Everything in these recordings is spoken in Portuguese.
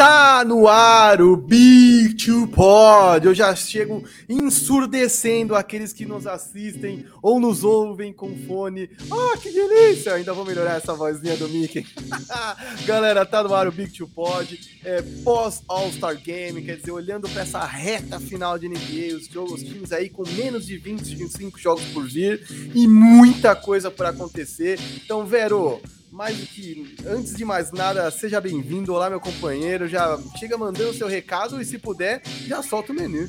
Está no ar o Big Two Pod. Eu já chego ensurdecendo aqueles que nos assistem ou nos ouvem com fone. Ah, que delícia! Ainda vou melhorar essa vozinha do Mickey. Galera, tá no ar o Big Two Pod. É, pós All-Star Game, quer dizer, olhando para essa reta final de NBA, os, jogos, os times aí com menos de 20, 25 jogos por vir e muita coisa por acontecer. Então, Vero, mais do que antes de mais nada, seja bem-vindo. Olá, meu companheiro. Já chega mandando seu recado e, se puder, já solta o menu.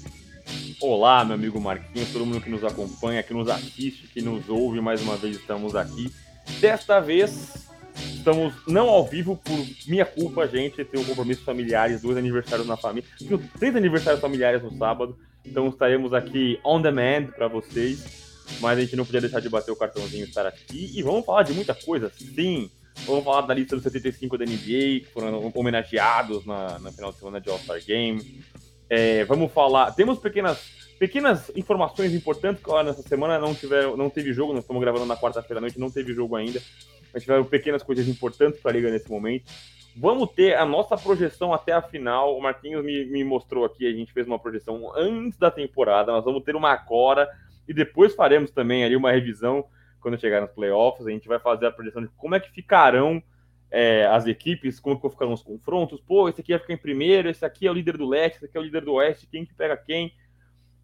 Olá, meu amigo Marquinhos, todo mundo que nos acompanha, que nos assiste, que nos ouve, mais uma vez estamos aqui. Desta vez, estamos não ao vivo por minha culpa, gente. Tenho compromissos familiares, dois aniversários na família. Tenho três aniversários familiares no sábado, então estaremos aqui on demand para vocês mas a gente não podia deixar de bater o cartãozinho estar aqui. E vamos falar de muita coisa, sim. Vamos falar da lista dos 75 da NBA, que foram homenageados na, na final de semana de All-Star Game. É, vamos falar. Temos pequenas, pequenas informações importantes, que nessa semana não, tiver, não teve jogo, nós estamos gravando na quarta-feira à noite, não teve jogo ainda. Mas tiveram pequenas coisas importantes para a liga nesse momento. Vamos ter a nossa projeção até a final. O Marquinhos me, me mostrou aqui, a gente fez uma projeção antes da temporada. Nós vamos ter uma agora e depois faremos também ali uma revisão quando chegar nos playoffs. A gente vai fazer a projeção de como é que ficarão é, as equipes, como que ficarão os confrontos. Pô, esse aqui vai ficar em primeiro, esse aqui é o líder do leste, esse aqui é o líder do oeste, quem que pega quem.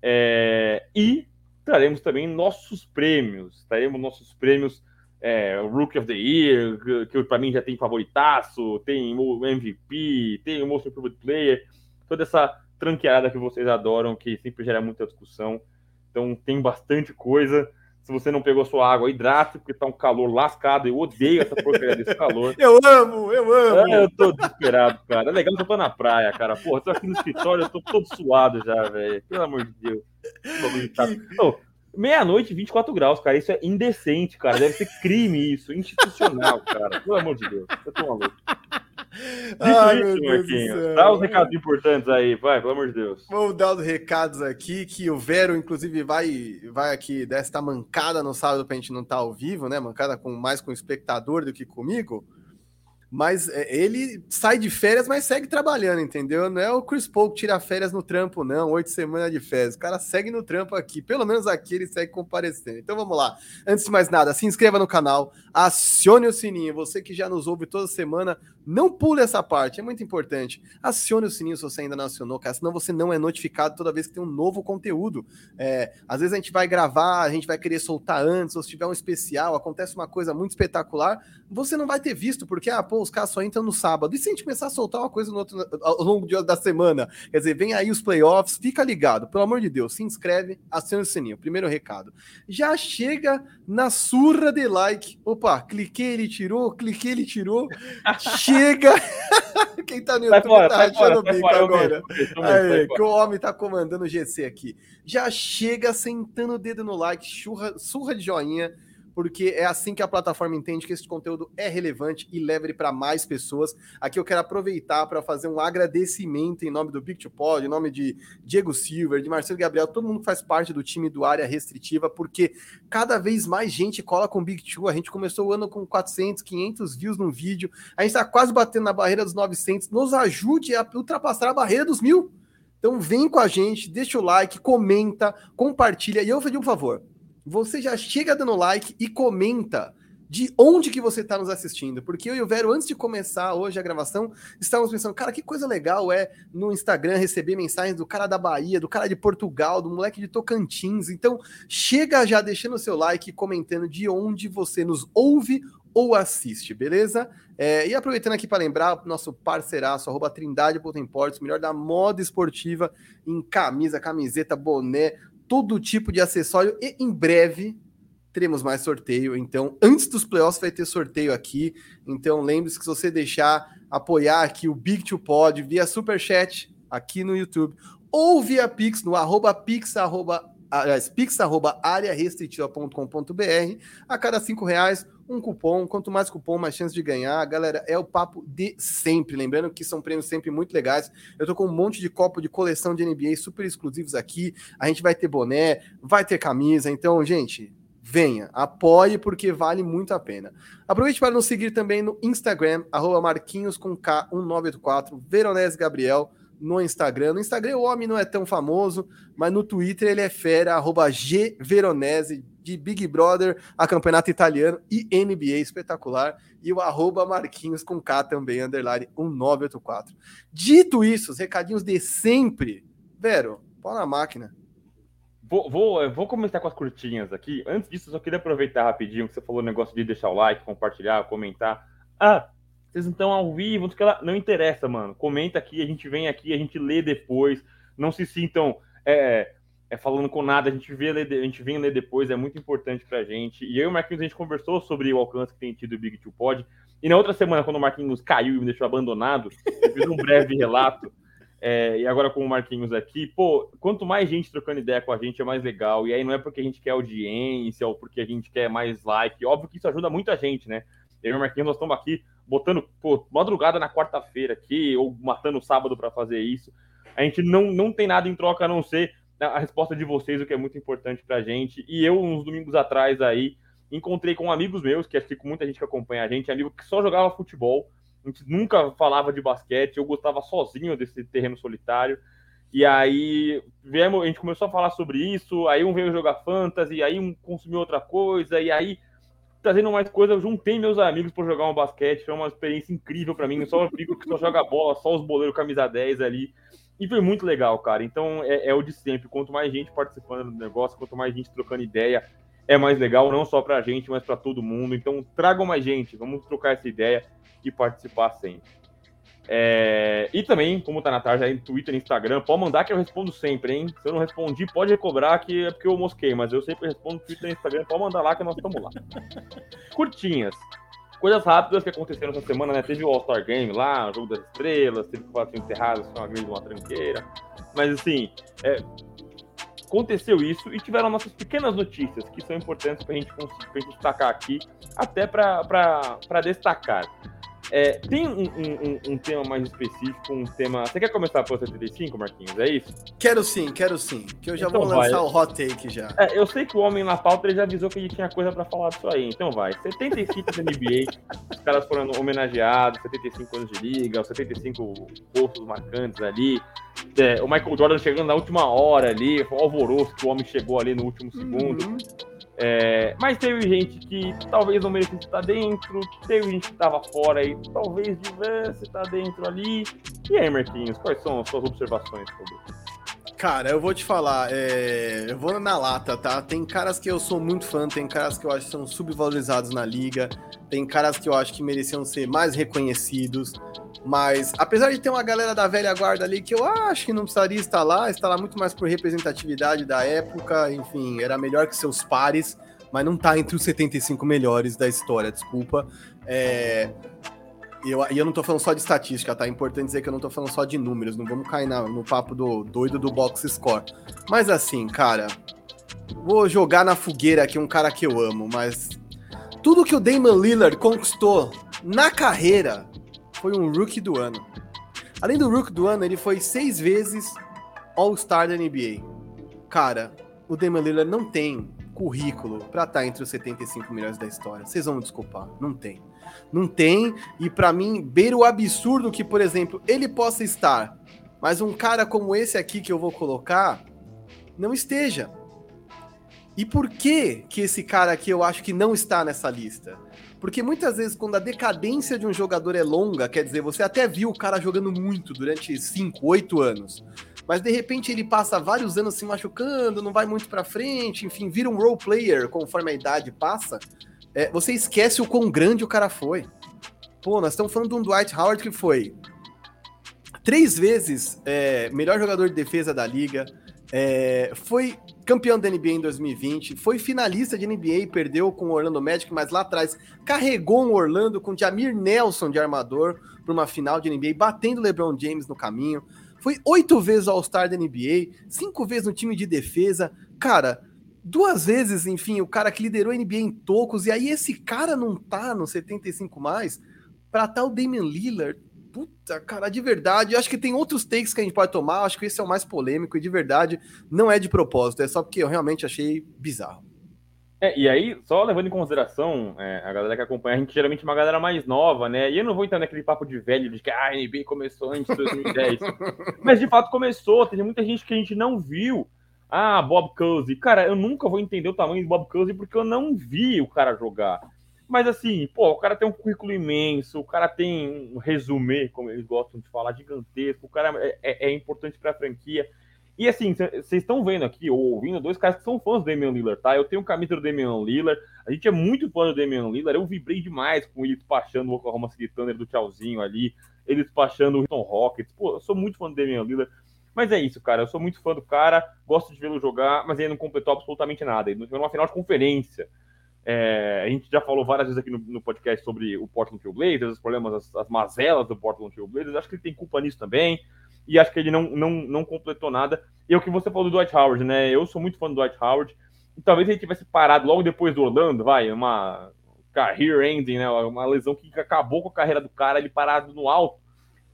É, e traremos também nossos prêmios. Traremos nossos prêmios é, Rookie of the Year, que, que para mim já tem favoritaço, tem o MVP, tem o Most Improved Player, toda essa tranqueada que vocês adoram, que sempre gera muita discussão. Então tem bastante coisa. Se você não pegou sua água, hidrate, porque tá um calor lascado. Eu odeio essa porcaria desse calor. eu amo, eu amo. É, eu tô desesperado, cara. É legal que eu tô na praia, cara. Porra, tô aqui no escritório, eu tô todo suado já, velho. Pelo amor de Deus. Oh, Meia-noite, 24 graus, cara. Isso é indecente, cara. Deve ser crime isso, institucional, cara. Pelo amor de Deus. Eu tô maluco. Ai, isso, Marquinhos. Dá os recados importantes aí, vai, pelo amor de Deus. Vou dar os recados aqui, que o Vero, inclusive, vai, vai aqui desta mancada no sábado pra gente não estar tá ao vivo, né? Mancada com mais com o espectador do que comigo. Mas é, ele sai de férias, mas segue trabalhando, entendeu? Não é o Chris Paul que tira férias no trampo, não. Oito semanas de férias. O cara segue no trampo aqui. Pelo menos aqui ele segue comparecendo. Então vamos lá. Antes de mais nada, se inscreva no canal, acione o sininho. Você que já nos ouve toda semana, não pule essa parte, é muito importante. Acione o sininho se você ainda não acionou, cara, senão você não é notificado toda vez que tem um novo conteúdo. É, às vezes a gente vai gravar, a gente vai querer soltar antes, ou se tiver um especial, acontece uma coisa muito espetacular, você não vai ter visto, porque, ah, pô, os caras só entram no sábado. E se a gente começar a soltar uma coisa no outro, ao longo da semana? Quer dizer, vem aí os playoffs, fica ligado, pelo amor de Deus, se inscreve, acione o sininho. Primeiro recado. Já chega na surra de like. Opa, cliquei, ele tirou, cliquei, ele tirou. chega. Quem tá no YouTube fora, tá achando o bico agora. Aí, que o homem tá comandando o GC aqui. Já chega sentando o dedo no like, churra, surra de joinha porque é assim que a plataforma entende que esse conteúdo é relevante e leva para mais pessoas. Aqui eu quero aproveitar para fazer um agradecimento em nome do Big to Pod, em nome de Diego Silver, de Marcelo Gabriel, todo mundo faz parte do time do Área Restritiva, porque cada vez mais gente cola com o Big Two. A gente começou o ano com 400, 500 views no vídeo, a gente está quase batendo na barreira dos 900. Nos ajude a ultrapassar a barreira dos mil. Então vem com a gente, deixa o like, comenta, compartilha. E eu vou pedir um favor você já chega dando like e comenta de onde que você está nos assistindo. Porque eu e o Vero, antes de começar hoje a gravação, estávamos pensando, cara, que coisa legal é no Instagram receber mensagens do cara da Bahia, do cara de Portugal, do moleque de Tocantins. Então, chega já deixando o seu like e comentando de onde você nos ouve ou assiste, beleza? É, e aproveitando aqui para lembrar, nosso parceiraço, arroba trindade.imports, melhor da moda esportiva em camisa, camiseta, boné, todo tipo de acessório e em breve teremos mais sorteio. Então, antes dos playoffs vai ter sorteio aqui. Então, lembre-se que se você deixar apoiar aqui o Big to Pod via super chat aqui no YouTube ou via Pix no arroba pix arroba aliás, pix arroba a cada cinco reais um cupom. Quanto mais cupom, mais chance de ganhar. Galera, é o papo de sempre. Lembrando que são prêmios sempre muito legais. Eu tô com um monte de copo de coleção de NBA super exclusivos aqui. A gente vai ter boné, vai ter camisa. Então, gente, venha, apoie porque vale muito a pena. Aproveite para nos seguir também no Instagram, arroba Marquinhos com K1984, Veronese Gabriel no Instagram. No Instagram o homem não é tão famoso, mas no Twitter ele é fera, arroba Veronese, de Big Brother a campeonato italiano e NBA espetacular. E o arroba Marquinhos com K também, underline 1984. Dito isso, os recadinhos de sempre. Vero, pau na máquina. Vou, vou, vou começar com as curtinhas aqui. Antes disso, só queria aproveitar rapidinho que você falou o negócio de deixar o like, compartilhar, comentar. Ah, vocês estão ao vivo, não interessa, mano. Comenta aqui, a gente vem aqui, a gente lê depois. Não se sintam é, é, falando com nada, a gente, vê, a gente vem ler depois, é muito importante pra gente. E eu e o Marquinhos, a gente conversou sobre o alcance que tem tido o Big Two Pod. E na outra semana, quando o Marquinhos caiu e me deixou abandonado, eu fiz um breve relato. É, e agora com o Marquinhos aqui, pô, quanto mais gente trocando ideia com a gente é mais legal. E aí não é porque a gente quer audiência ou porque a gente quer mais like. Óbvio que isso ajuda muita gente, né? Eu e o Marquinhos, nós estamos aqui botando, pô, madrugada na quarta-feira aqui, ou matando sábado para fazer isso. A gente não, não tem nada em troca a não ser a resposta de vocês, o que é muito importante pra gente. E eu, uns domingos atrás aí, encontrei com amigos meus, que acho que com muita gente que acompanha a gente, amigo que só jogava futebol a gente nunca falava de basquete, eu gostava sozinho desse terreno solitário. E aí viemos, a gente começou a falar sobre isso, aí um veio jogar fantasy, aí um consumiu outra coisa, e aí trazendo mais coisa, eu juntei meus amigos para jogar um basquete, foi uma experiência incrível para mim, só amigo que só joga bola, só os boleiros camisa 10 ali. E foi muito legal, cara. Então é, é o de sempre. Quanto mais gente participando do negócio, quanto mais gente trocando ideia, é mais legal, não só pra gente, mas para todo mundo. Então tragam mais gente, vamos trocar essa ideia e participar sempre. É... E também, como tá na tarde aí no Twitter e Instagram, pode mandar que eu respondo sempre, hein? Se eu não respondi, pode recobrar que é porque eu mosquei, mas eu sempre respondo no Twitter e Instagram, pode mandar lá que nós estamos lá. Curtinhas. Coisas rápidas que aconteceram essa semana, né? Teve o All-Star Game lá, o Jogo das Estrelas, teve quatro encerrados, foi uma grande uma tranqueira. Mas assim, é... aconteceu isso e tiveram nossas pequenas notícias que são importantes para a gente, gente destacar aqui, até para destacar. É, tem um, um, um, tema mais específico, um tema. Você quer começar pelo 75, Marquinhos? É isso? Quero sim, quero sim. Que eu já então vou vai. lançar o hot take já. É, eu sei que o homem na pauta ele já avisou que ele tinha coisa para falar disso aí. Então vai. 75 da NBA, os caras foram homenageados, 75 anos de liga, os 75 postos marcantes ali. É, o Michael Jordan chegando na última hora ali, foi um alvoroço que o homem chegou ali no último segundo. Uhum. É, mas teve gente que talvez não merecesse estar dentro, teve gente que estava fora e talvez devesse estar dentro ali. E aí, Marquinhos, quais são as suas observações sobre isso? Cara, eu vou te falar, é... eu vou na lata, tá? Tem caras que eu sou muito fã, tem caras que eu acho que são subvalorizados na liga, tem caras que eu acho que mereciam ser mais reconhecidos, mas apesar de ter uma galera da velha guarda ali que eu acho que não precisaria estar lá, está lá muito mais por representatividade da época, enfim, era melhor que seus pares, mas não tá entre os 75 melhores da história, desculpa. É... E eu, e eu não tô falando só de estatística, tá? É importante dizer que eu não tô falando só de números, não vamos cair na, no papo do doido do box score. Mas assim, cara, vou jogar na fogueira aqui um cara que eu amo, mas tudo que o Damon Lillard conquistou na carreira foi um rookie do ano. Além do rookie do ano, ele foi seis vezes All-Star da NBA. Cara, o Damian Lillard não tem currículo para estar tá entre os 75 melhores da história. Vocês vão me desculpar, não tem. Não tem, e para mim, beira o absurdo que, por exemplo, ele possa estar, mas um cara como esse aqui que eu vou colocar não esteja. E por que que esse cara aqui eu acho que não está nessa lista? Porque muitas vezes, quando a decadência de um jogador é longa, quer dizer, você até viu o cara jogando muito durante 5, 8 anos, mas de repente ele passa vários anos se machucando, não vai muito para frente, enfim, vira um role player conforme a idade passa, é, você esquece o quão grande o cara foi. Pô, nós estamos falando de um Dwight Howard que foi três vezes é, melhor jogador de defesa da liga, é, foi campeão da NBA em 2020, foi finalista de NBA, perdeu com o Orlando Magic, mas lá atrás carregou um Orlando com Jamir Nelson de armador para uma final de NBA, batendo LeBron James no caminho. Foi oito vezes All-Star da NBA, cinco vezes no time de defesa. Cara, duas vezes, enfim, o cara que liderou a NBA em tocos, e aí esse cara não tá no 75 mais, para tal tá o Damian Lillard, Puta, cara, de verdade, acho que tem outros takes que a gente pode tomar, acho que esse é o mais polêmico e de verdade não é de propósito, é só porque eu realmente achei bizarro. É, e aí, só levando em consideração, é, a galera que acompanha, a gente geralmente é uma galera mais nova, né? E eu não vou entrar naquele papo de velho de que ah, a NBA começou antes de 2010. Mas de fato começou, tem muita gente que a gente não viu. Ah, Bob Cousy. Cara, eu nunca vou entender o tamanho de Bob Cousy porque eu não vi o cara jogar. Mas assim, pô, o cara tem um currículo imenso, o cara tem um resumê, como eles gostam de falar, gigantesco, o cara é, é, é importante para a franquia. E assim, vocês estão vendo aqui, ou ouvindo, dois caras que são fãs do Damian Lillard, tá? Eu tenho um camisa do Damian Lillard, a gente é muito fã do Damian Lillard, eu vibrei demais com ele despachando o Oklahoma City Thunder do tchauzinho ali, ele despachando o Houston Rockets, pô, eu sou muito fã do Damian Lillard, mas é isso, cara, eu sou muito fã do cara, gosto de vê-lo jogar, mas ele não completou absolutamente nada, ele não jogou numa final de conferência. É, a gente já falou várias vezes aqui no, no podcast sobre o Portland Trail Blazers, os problemas, as, as mazelas do Portland Trail Blazers, acho que ele tem culpa nisso também, e acho que ele não, não, não completou nada. E é o que você falou do Dwight Howard, né? Eu sou muito fã do Dwight Howard. E talvez ele tivesse parado logo depois do Orlando, vai, uma career ending, né? Uma lesão que acabou com a carreira do cara, ele parado no alto.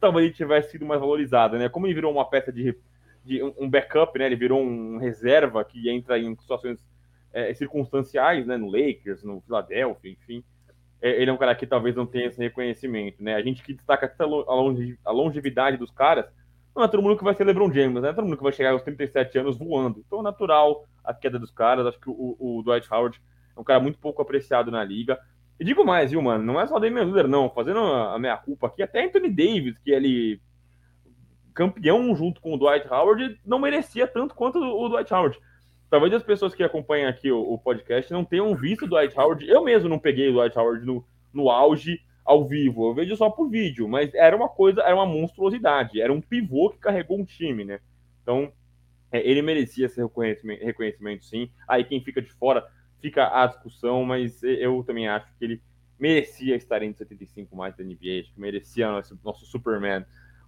Talvez ele tivesse sido mais valorizado, né? Como ele virou uma peça de, de um backup, né? Ele virou um reserva que entra em situações é, circunstanciais, né? No Lakers, no Philadelphia, enfim. É, ele é um cara que talvez não tenha esse reconhecimento, né? A gente que destaca a longevidade dos caras não é todo mundo que vai ser LeBron James, não é todo mundo que vai chegar aos 37 anos voando. Então é natural a queda dos caras. Acho que o, o Dwight Howard é um cara muito pouco apreciado na liga. E digo mais, viu, mano? Não é só Damian Lillard, não. Fazendo a minha culpa aqui, até Anthony Davis, que ele campeão junto com o Dwight Howard, não merecia tanto quanto o Dwight Howard. Talvez as pessoas que acompanham aqui o, o podcast não tenham visto o Dwight Howard. Eu mesmo não peguei o Dwight Howard no, no auge ao vivo. Eu vejo só por vídeo, mas era uma coisa, era uma monstruosidade. Era um pivô que carregou um time, né? Então, é, ele merecia esse reconhecimento, reconhecimento, sim. Aí quem fica de fora fica a discussão, mas eu também acho que ele merecia estar entre 75 mais da NBA, acho que merecia nosso, nosso Superman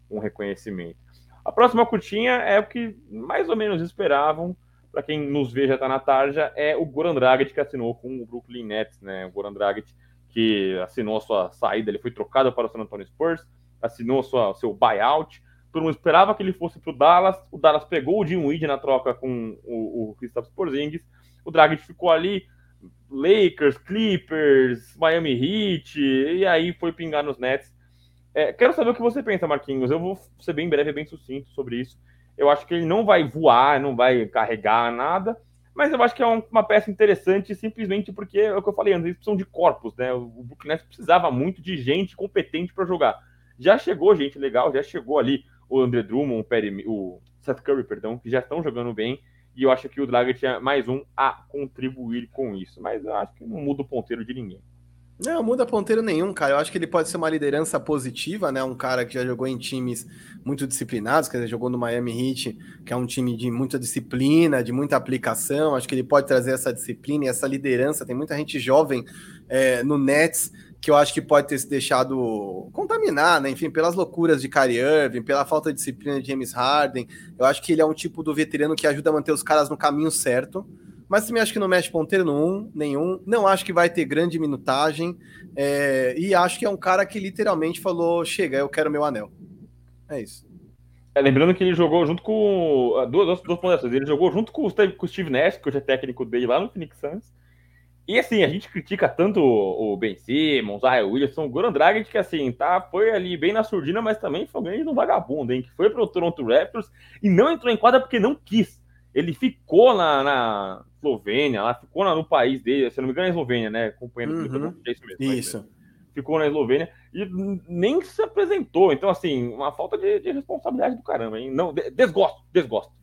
um reconhecimento. A próxima curtinha é o que mais ou menos esperavam, para quem nos vê já está na tarja, é o Goran Dragic que assinou com o Brooklyn Nets, né? O Goran Dragic que assinou a sua saída, ele foi trocado para o San Antonio Spurs, assinou sua, seu buyout. Todo mundo esperava que ele fosse para o Dallas. O Dallas pegou o Jim Weed na troca com o, o Kristaps Porzingis. O Dragic ficou ali, Lakers, Clippers, Miami Heat, e aí foi pingar nos Nets. É, quero saber o que você pensa, Marquinhos. Eu vou ser bem breve, bem sucinto sobre isso. Eu acho que ele não vai voar, não vai carregar nada, mas eu acho que é uma peça interessante simplesmente porque é o que eu falei antes, eles precisam de corpos, né? O Brooklyn Nets precisava muito de gente competente para jogar. Já chegou gente legal, já chegou ali o André Drummond, o, Perry, o Seth Curry, perdão, que já estão jogando bem. E eu acho que o Dragic tinha mais um a contribuir com isso. Mas eu acho que não muda o ponteiro de ninguém. Não, muda ponteiro nenhum, cara. Eu acho que ele pode ser uma liderança positiva, né? Um cara que já jogou em times muito disciplinados, quer dizer, jogou no Miami Heat, que é um time de muita disciplina, de muita aplicação. Acho que ele pode trazer essa disciplina e essa liderança. Tem muita gente jovem é, no Nets que eu acho que pode ter se deixado contaminar, né? Enfim, pelas loucuras de Kyrie Irving, pela falta de disciplina de James Harden. Eu acho que ele é um tipo do veterano que ajuda a manter os caras no caminho certo mas também acho que não mexe ponteiro nenhum, nenhum. Não acho que vai ter grande minutagem. É, e acho que é um cara que literalmente falou: chega, eu quero meu anel. É isso. É, lembrando que ele jogou junto com. Ah, duas, duas ponderações. Ele jogou junto com o, Steve, com o Steve Nash, que hoje é técnico dele lá no Phoenix Suns. E assim, a gente critica tanto o Ben Simmons, o Williamson, o Goran Dragic, que assim, tá, foi ali bem na surdina, mas também foi bem no vagabundo, hein? Que foi pro Toronto Raptors e não entrou em quadra porque não quis. Ele ficou na, na Eslovênia, lá ficou no país dele, se não me engano, é Eslovênia, né? Acompanhando uhum. é isso mesmo. Isso. Ficou na Eslovênia e nem se apresentou. Então, assim, uma falta de, de responsabilidade do caramba, hein? Não, desgosto, desgosto.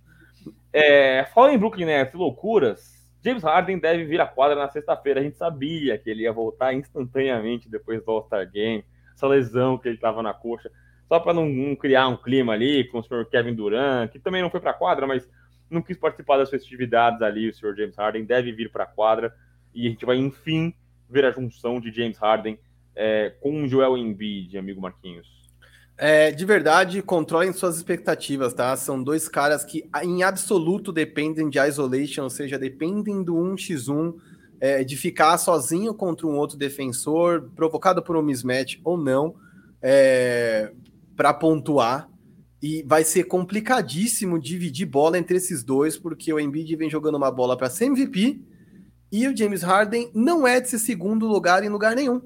É, fala em Brooklyn Nets, loucuras. James Harden deve vir à quadra na sexta-feira. A gente sabia que ele ia voltar instantaneamente depois do All-Star Game. Essa lesão que ele estava na coxa. Só para não, não, criar um clima ali com o senhor Kevin Durant, que também não foi para a quadra, mas não quis participar das festividades ali, o senhor James Harden deve vir para a quadra e a gente vai, enfim, ver a junção de James Harden é, com o Joel Embiid, amigo Marquinhos. É, de verdade, controlem suas expectativas, tá? São dois caras que, em absoluto, dependem de isolation, ou seja, dependem do 1x1, é, de ficar sozinho contra um outro defensor, provocado por um mismatch ou não, é, para pontuar. E vai ser complicadíssimo dividir bola entre esses dois, porque o Embiid vem jogando uma bola para ser MVP E o James Harden não é desse segundo lugar em lugar nenhum.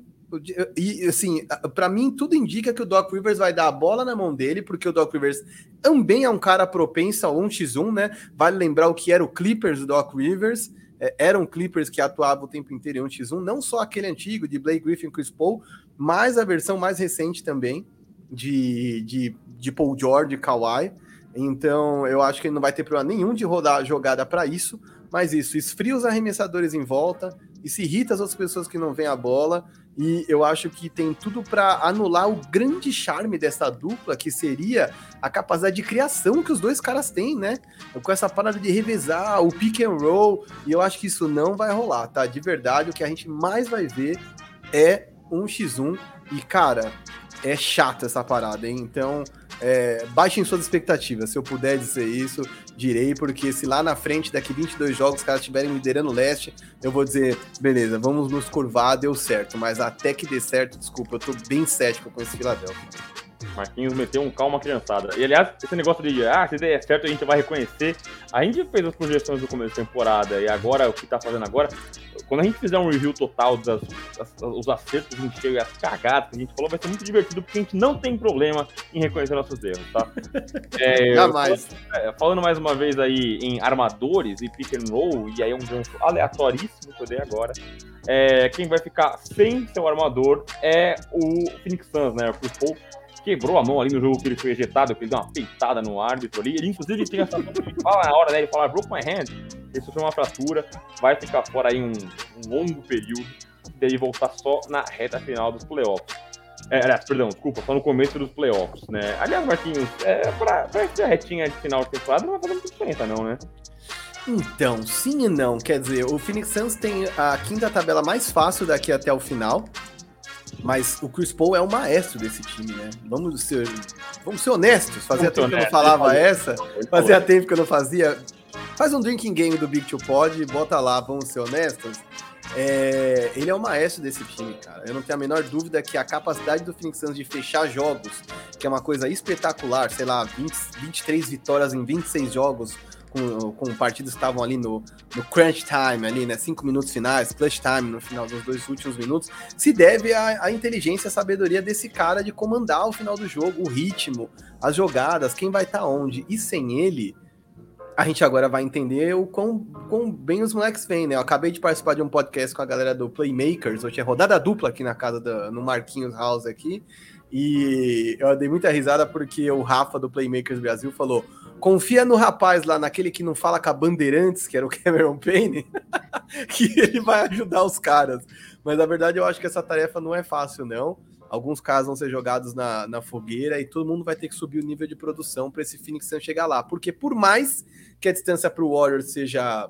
E assim, para mim tudo indica que o Doc Rivers vai dar a bola na mão dele, porque o Doc Rivers também é um cara propenso ao 1x1, né? Vale lembrar o que era o Clippers do Doc Rivers. É, eram Clippers que atuavam o tempo inteiro em 1x1, não só aquele antigo de Blake Griffin e Chris Paul, mas a versão mais recente também de, de, de Paul George e Kawhi. Então eu acho que ele não vai ter problema nenhum de rodar jogada para isso, mas isso esfria os arremessadores em volta, se irrita as outras pessoas que não veem a bola. E eu acho que tem tudo para anular o grande charme dessa dupla, que seria a capacidade de criação que os dois caras têm, né? Com essa parada de revezar, o pick and roll. E eu acho que isso não vai rolar, tá? De verdade, o que a gente mais vai ver é um x1. E, cara, é chato essa parada, hein? Então, é, baixem suas expectativas. Se eu puder dizer isso, direi, porque se lá na frente, daqui 22 jogos, os caras estiverem liderando o leste, eu vou dizer, beleza, vamos nos curvar, deu certo. Mas até que dê certo, desculpa, eu tô bem cético com esse Philadelphia. Marquinhos meteu um calma criançada. E aliás, esse negócio de ah, se der certo a gente vai reconhecer. A gente fez as projeções do começo da temporada e agora o que tá fazendo agora. Quando a gente fizer um review total dos os acertos que a gente chega, as cagadas que a gente falou, vai ser muito divertido porque a gente não tem problema em reconhecer nossos erros, tá? É, Jamais. É, falando mais uma vez aí em armadores e pick and roll, e aí um gancho aleatoríssimo que eu dei agora. É, quem vai ficar sem seu armador é o Phoenix Suns, né? O Paul quebrou a mão ali no jogo que ele foi ejetado, que ele deu uma peitada no árbitro ali. Ele, inclusive, tem essa. Ele fala na hora, né? Ele fala, broke my hand. Ele sofreu uma fratura, vai ficar fora aí um, um longo período, dele voltar só na reta final dos playoffs. É, aliás, perdão, desculpa, só no começo dos playoffs, né? Aliás, Marquinhos, é, pra, pra essa retinha de final de temporada não vai fazer muita diferença, não, né? Então, sim e não. Quer dizer, o Phoenix Suns tem a quinta tabela mais fácil daqui até o final. Mas o Chris Paul é o maestro desse time, né? Vamos ser, vamos ser honestos. Fazia tempo que eu não falava essa. Fazia tempo que eu não fazia. Faz um drinking game do Big Two Pod, bota lá, vamos ser honestos. É, ele é o maestro desse time, cara. Eu não tenho a menor dúvida que a capacidade do Phoenix Suns de fechar jogos, que é uma coisa espetacular, sei lá, 20, 23 vitórias em 26 jogos, com, com que estavam ali no, no crunch time, ali, né? Cinco minutos finais, clutch time no final dos dois últimos minutos, se deve à, à inteligência e sabedoria desse cara de comandar o final do jogo, o ritmo, as jogadas, quem vai estar tá onde. E sem ele, a gente agora vai entender o quão, quão bem os moleques vêm, né? Eu acabei de participar de um podcast com a galera do Playmakers, eu tinha rodada dupla aqui na casa, da, no Marquinhos House aqui, e eu dei muita risada porque o Rafa do Playmakers Brasil falou: confia no rapaz lá, naquele que não fala com a Bandeirantes, que era o Cameron Payne, que ele vai ajudar os caras. Mas na verdade eu acho que essa tarefa não é fácil, não. Alguns casos vão ser jogados na, na fogueira e todo mundo vai ter que subir o nível de produção para esse Phoenix Suns chegar lá. Porque por mais que a distância para o Warriors seja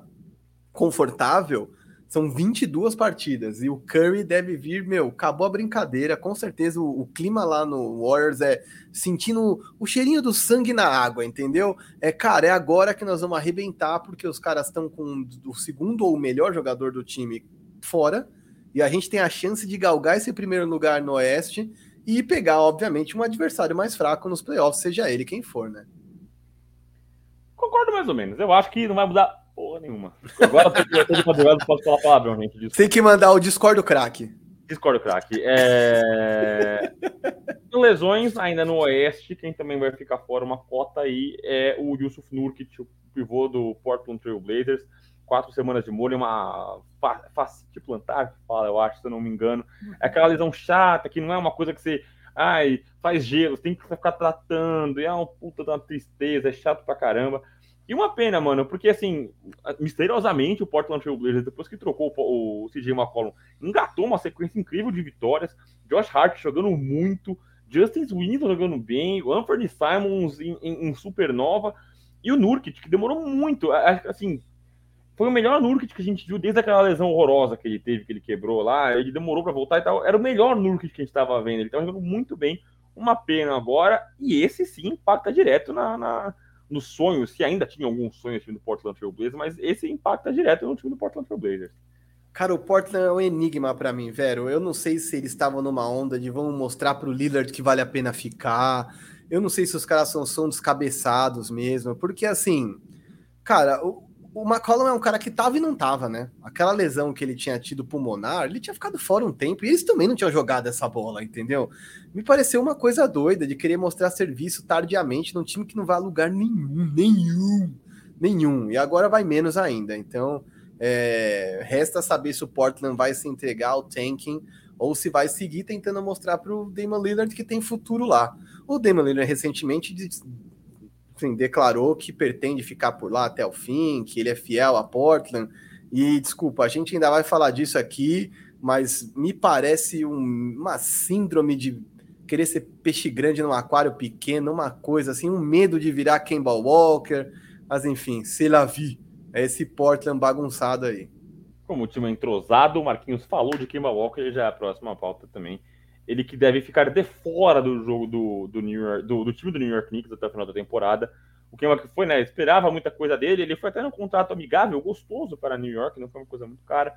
confortável, são 22 partidas e o Curry deve vir, meu, acabou a brincadeira. Com certeza o, o, clima lá no Warriors é sentindo o cheirinho do sangue na água, entendeu? É, cara, é agora que nós vamos arrebentar porque os caras estão com o segundo ou melhor jogador do time fora e a gente tem a chance de galgar esse primeiro lugar no Oeste e pegar, obviamente, um adversário mais fraco nos playoffs, seja ele quem for, né? Concordo mais ou menos. Eu acho que não vai mudar porra nenhuma. Agora eu tô de advogado, posso falar palavrão, gente. Desculpa. Tem que mandar o Discord crack. Discord crack. É... lesões ainda no Oeste, quem também vai ficar fora uma cota aí é o Yusuf Nurkic, o pivô do Portland Trail Blazers. Quatro semanas de molho, uma facite plantar, fala, eu acho, se eu não me engano. É aquela lesão chata, que não é uma coisa que você ai, faz gelo, tem que ficar tratando, e é uma puta uma tristeza, é chato pra caramba. E uma pena, mano, porque assim, misteriosamente o Portland Trail Blazers, depois que trocou o, o CJ McCollum, engatou uma sequência incrível de vitórias. Josh Hart jogando muito, Justin Swindon jogando bem, o Anthony Simons em, em, em, supernova e o Nurkic, que demorou muito. Assim, foi o melhor Nurkic que a gente viu desde aquela lesão horrorosa que ele teve, que ele quebrou lá. Ele demorou para voltar e tal. Era o melhor Nurkic que a gente estava vendo. Ele estava jogando muito bem. Uma pena agora. E esse sim impacta direto na, na no sonho, se ainda tinha algum sonho no time do Portland Trail Blazers, mas esse impacta direto no time do Portland Trail Blazers. Cara, o Portland é um enigma para mim, velho. Eu não sei se eles estavam numa onda de vamos mostrar pro Lillard que vale a pena ficar. Eu não sei se os caras são, são descabeçados mesmo, porque assim, cara, o, o McCollum é um cara que tava e não tava, né? Aquela lesão que ele tinha tido pulmonar, ele tinha ficado fora um tempo e eles também não tinham jogado essa bola, entendeu? Me pareceu uma coisa doida de querer mostrar serviço tardiamente num time que não vai a lugar nenhum, nenhum, nenhum. E agora vai menos ainda. Então, é, resta saber se o Portland vai se entregar ao tanking ou se vai seguir tentando mostrar para o Damon Lillard que tem futuro lá. O Damon Lillard recentemente declarou que pretende ficar por lá até o fim, que ele é fiel a Portland. E desculpa, a gente ainda vai falar disso aqui, mas me parece um, uma síndrome de querer ser peixe grande num aquário pequeno, uma coisa assim, um medo de virar Kemba Walker. Mas enfim, se la vi. É esse Portland bagunçado aí. Como o time é entrosado, o Marquinhos falou de Kemba Walker, já é a próxima pauta também ele que deve ficar de fora do jogo do, do, New York, do, do time do New York Knicks até o final da temporada. O que foi, né? Esperava muita coisa dele. Ele foi até num contrato amigável, gostoso para New York, não foi uma coisa muito cara.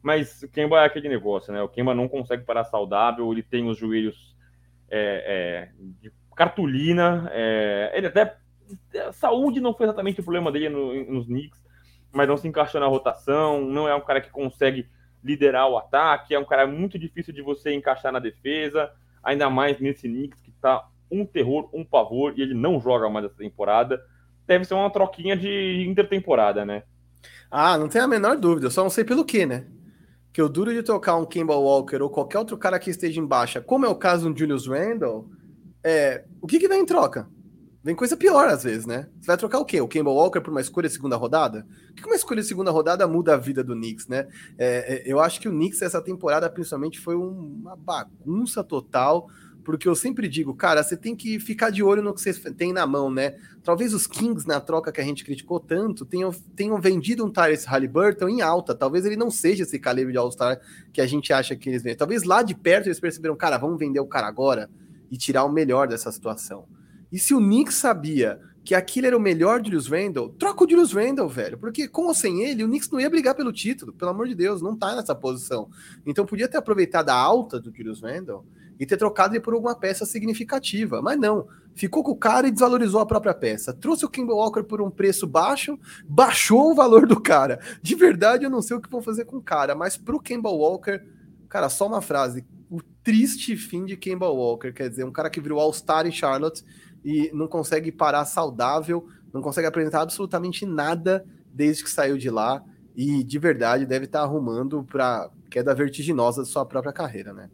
Mas o Kemba é aquele negócio, né? O Kemba não consegue parar saudável, ele tem os joelhos é, é, de cartolina. É, ele até. A saúde não foi exatamente o problema dele no, nos Knicks, mas não se encaixou na rotação. Não é um cara que consegue liderar o ataque, é um cara muito difícil de você encaixar na defesa, ainda mais nesse Knicks que tá um terror, um pavor, e ele não joga mais essa temporada. Deve ser uma troquinha de intertemporada, né? Ah, não tem a menor dúvida, só não sei pelo que, né? Que o duro de tocar um Kimball Walker ou qualquer outro cara que esteja em baixa, como é o caso do Julius Randle, é, o que, que vem em troca? Vem coisa pior às vezes, né? Você vai trocar o quê? O Campbell Walker por uma escolha de segunda rodada? O que uma escolha de segunda rodada muda a vida do Knicks, né? É, é, eu acho que o Knicks essa temporada principalmente foi uma bagunça total, porque eu sempre digo, cara, você tem que ficar de olho no que você tem na mão, né? Talvez os Kings, na troca que a gente criticou tanto, tenham, tenham vendido um Tyrese Halliburton em alta. Talvez ele não seja esse calibre de All-Star que a gente acha que eles vendem. Talvez lá de perto eles perceberam, cara, vamos vender o cara agora e tirar o melhor dessa situação. E se o Knicks sabia que aquilo era o melhor de Julius Randle, troca o Julius Randle, velho. Porque com ou sem ele, o Knicks não ia brigar pelo título, pelo amor de Deus, não tá nessa posição. Então podia ter aproveitado a alta do Julius Randle e ter trocado ele por alguma peça significativa. Mas não, ficou com o cara e desvalorizou a própria peça. Trouxe o Kimball Walker por um preço baixo, baixou o valor do cara. De verdade, eu não sei o que vão fazer com o cara, mas pro Kimball Walker, cara, só uma frase. O triste fim de Kimball Walker, quer dizer, um cara que virou All-Star em Charlotte e não consegue parar saudável, não consegue apresentar absolutamente nada desde que saiu de lá e de verdade deve estar arrumando para queda vertiginosa de sua própria carreira, né?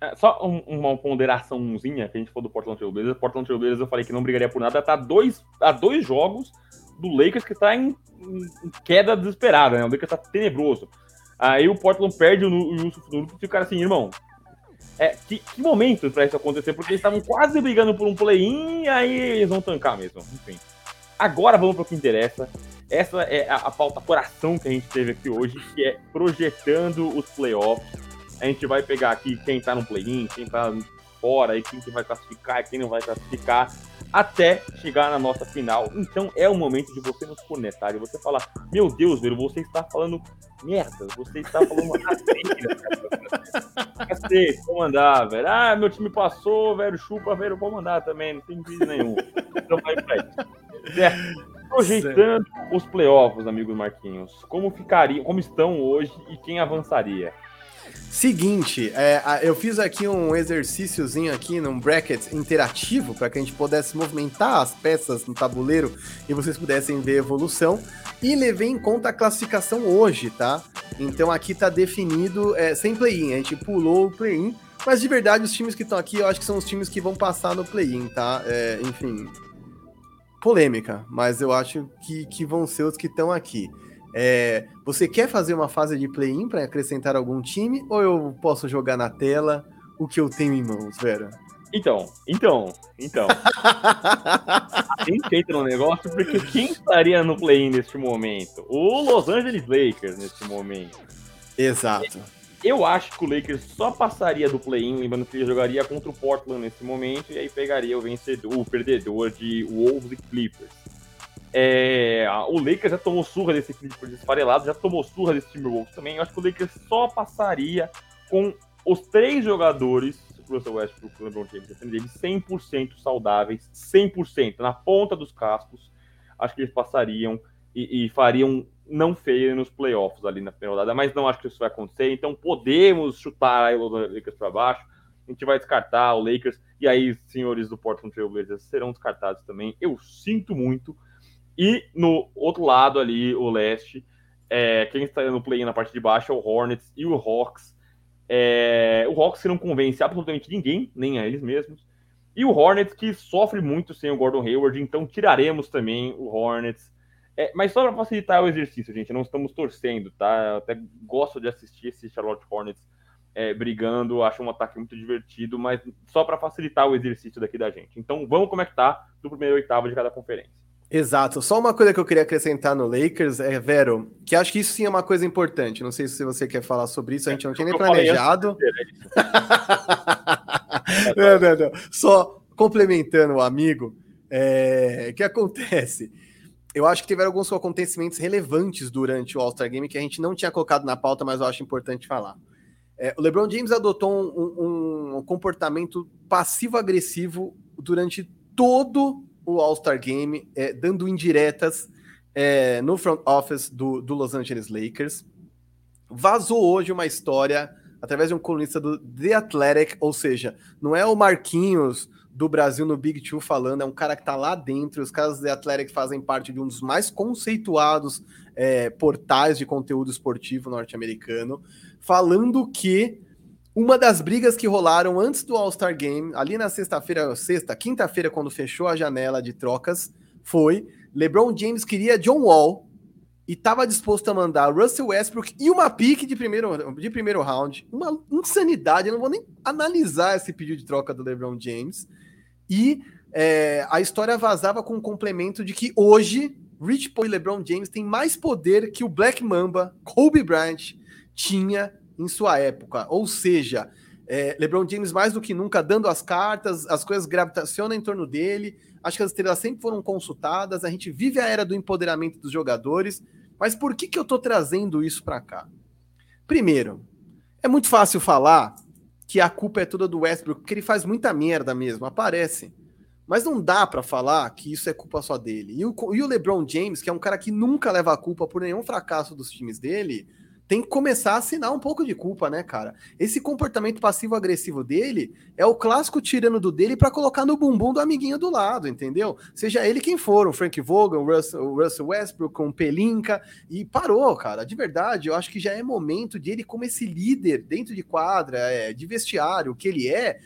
É, só um, uma ponderaçãozinha que a gente falou do Portland Trail Blazers. Portland Trail Blazers eu falei que não brigaria por nada, tá dois, a dois jogos do Lakers que está em, em, queda desesperada, né? O Lakers tá tenebroso. Aí o Portland perde o, o Yusuf Nurkic e o cara assim, irmão, é, que, que momento para isso acontecer? Porque eles estavam quase brigando por um play-in aí eles vão tancar mesmo. Enfim. Agora vamos para o que interessa. Essa é a, a pauta coração que a gente teve aqui hoje, que é projetando os playoffs. A gente vai pegar aqui quem tá no play-in, quem tá fora, e quem que vai classificar, quem não vai classificar até chegar na nossa final. Então é o momento de você nos conectar e você falar: Meu Deus, velho, você está falando merda, você está falando cacete, vou mandar, velho. Ah, meu time passou, velho, chupa, velho, vou mandar também, não tem vídeo nenhum. Então vai pra isso. Certo? Projetando os playoffs, amigos Marquinhos, como ficariam, como estão hoje e quem avançaria? Seguinte, é, eu fiz aqui um exercíciozinho aqui num bracket interativo para que a gente pudesse movimentar as peças no tabuleiro e vocês pudessem ver a evolução. E levei em conta a classificação hoje, tá? Então aqui tá definido é, sem play-in, a gente pulou o play-in, mas de verdade os times que estão aqui eu acho que são os times que vão passar no play-in, tá? É, enfim, polêmica, mas eu acho que, que vão ser os que estão aqui. É, você quer fazer uma fase de play-in para acrescentar algum time ou eu posso jogar na tela o que eu tenho em mãos, Vera? Então, então, então. a gente entra no negócio porque quem estaria no play-in neste momento? O Los Angeles Lakers neste momento. Exato. Eu acho que o Lakers só passaria do play-in, lembrando que ele jogaria contra o Portland nesse momento, e aí pegaria o vencedor, o perdedor de Wolves e Clippers. É, o Lakers já tomou surra desse Clippers esfarelado, já tomou surra desse Timberwolves também. Eu acho que o Lakers só passaria com os três jogadores, Russell Westbrook e LeBron James, 100% saudáveis, 100%, na ponta dos cascos. Acho que eles passariam e, e fariam não feio nos playoffs ali na primeira rodada, mas não acho que isso vai acontecer. Então podemos chutar o Lakers para baixo. A gente vai descartar o Lakers e aí senhores do Portland Trail Blazers serão descartados também. Eu sinto muito. E no outro lado ali, o leste, é, quem está no play na parte de baixo é o Hornets e o Hawks. É, o Hawks que não convence absolutamente ninguém, nem a eles mesmos. E o Hornets que sofre muito sem o Gordon Hayward, então tiraremos também o Hornets. É, mas só para facilitar o exercício, gente, não estamos torcendo, tá? Eu até gosto de assistir esse Charlotte Hornets é, brigando, acho um ataque muito divertido, mas só para facilitar o exercício daqui da gente. Então vamos como é que tá do primeiro oitavo de cada conferência. Exato. Só uma coisa que eu queria acrescentar no Lakers é, Vero, que acho que isso sim é uma coisa importante. Não sei se você quer falar sobre isso, a gente não tinha nem planejado. não, não, não. Só complementando o amigo, é... o que acontece? eu acho que tiveram alguns acontecimentos relevantes durante o All-Star Game que a gente não tinha colocado na pauta, mas eu acho importante falar. É, o LeBron James adotou um, um, um comportamento passivo-agressivo durante todo o All-Star Game, é, dando indiretas é, no front office do, do, Los Angeles Lakers. Vazou hoje uma história através de um colunista do The Athletic, ou seja, não é o Marquinhos do Brasil no Big Two falando, é um cara que está lá dentro. Os caras do Athletic fazem parte de um dos mais conceituados é, portais de conteúdo esportivo norte-americano, falando que uma das brigas que rolaram antes do All-Star Game, ali na sexta-feira, sexta, quinta-feira, quando fechou a janela de trocas, foi LeBron James queria John Wall e estava disposto a mandar Russell Westbrook e uma pique de primeiro, de primeiro round. Uma insanidade, eu não vou nem analisar esse pedido de troca do LeBron James. E é, a história vazava com o um complemento de que hoje Rich Paul e LeBron James têm mais poder que o Black Mamba, Kobe Bryant, tinha em sua época. Ou seja, é, LeBron James mais do que nunca dando as cartas, as coisas gravitacionam em torno dele. Acho que as estrelas sempre foram consultadas. A gente vive a era do empoderamento dos jogadores. Mas por que, que eu estou trazendo isso para cá? Primeiro, é muito fácil falar que a culpa é toda do Westbrook, porque ele faz muita merda mesmo, aparece. Mas não dá para falar que isso é culpa só dele. E o, e o LeBron James, que é um cara que nunca leva a culpa por nenhum fracasso dos times dele, tem que começar a assinar um pouco de culpa, né, cara? Esse comportamento passivo-agressivo dele é o clássico tirando do dele para colocar no bumbum do amiguinho do lado, entendeu? Seja ele quem for, o Frank Vogel, o Russell, o Russell Westbrook, o Pelinka, e parou, cara. De verdade, eu acho que já é momento de ele, como esse líder dentro de quadra, é, de vestiário, que ele é,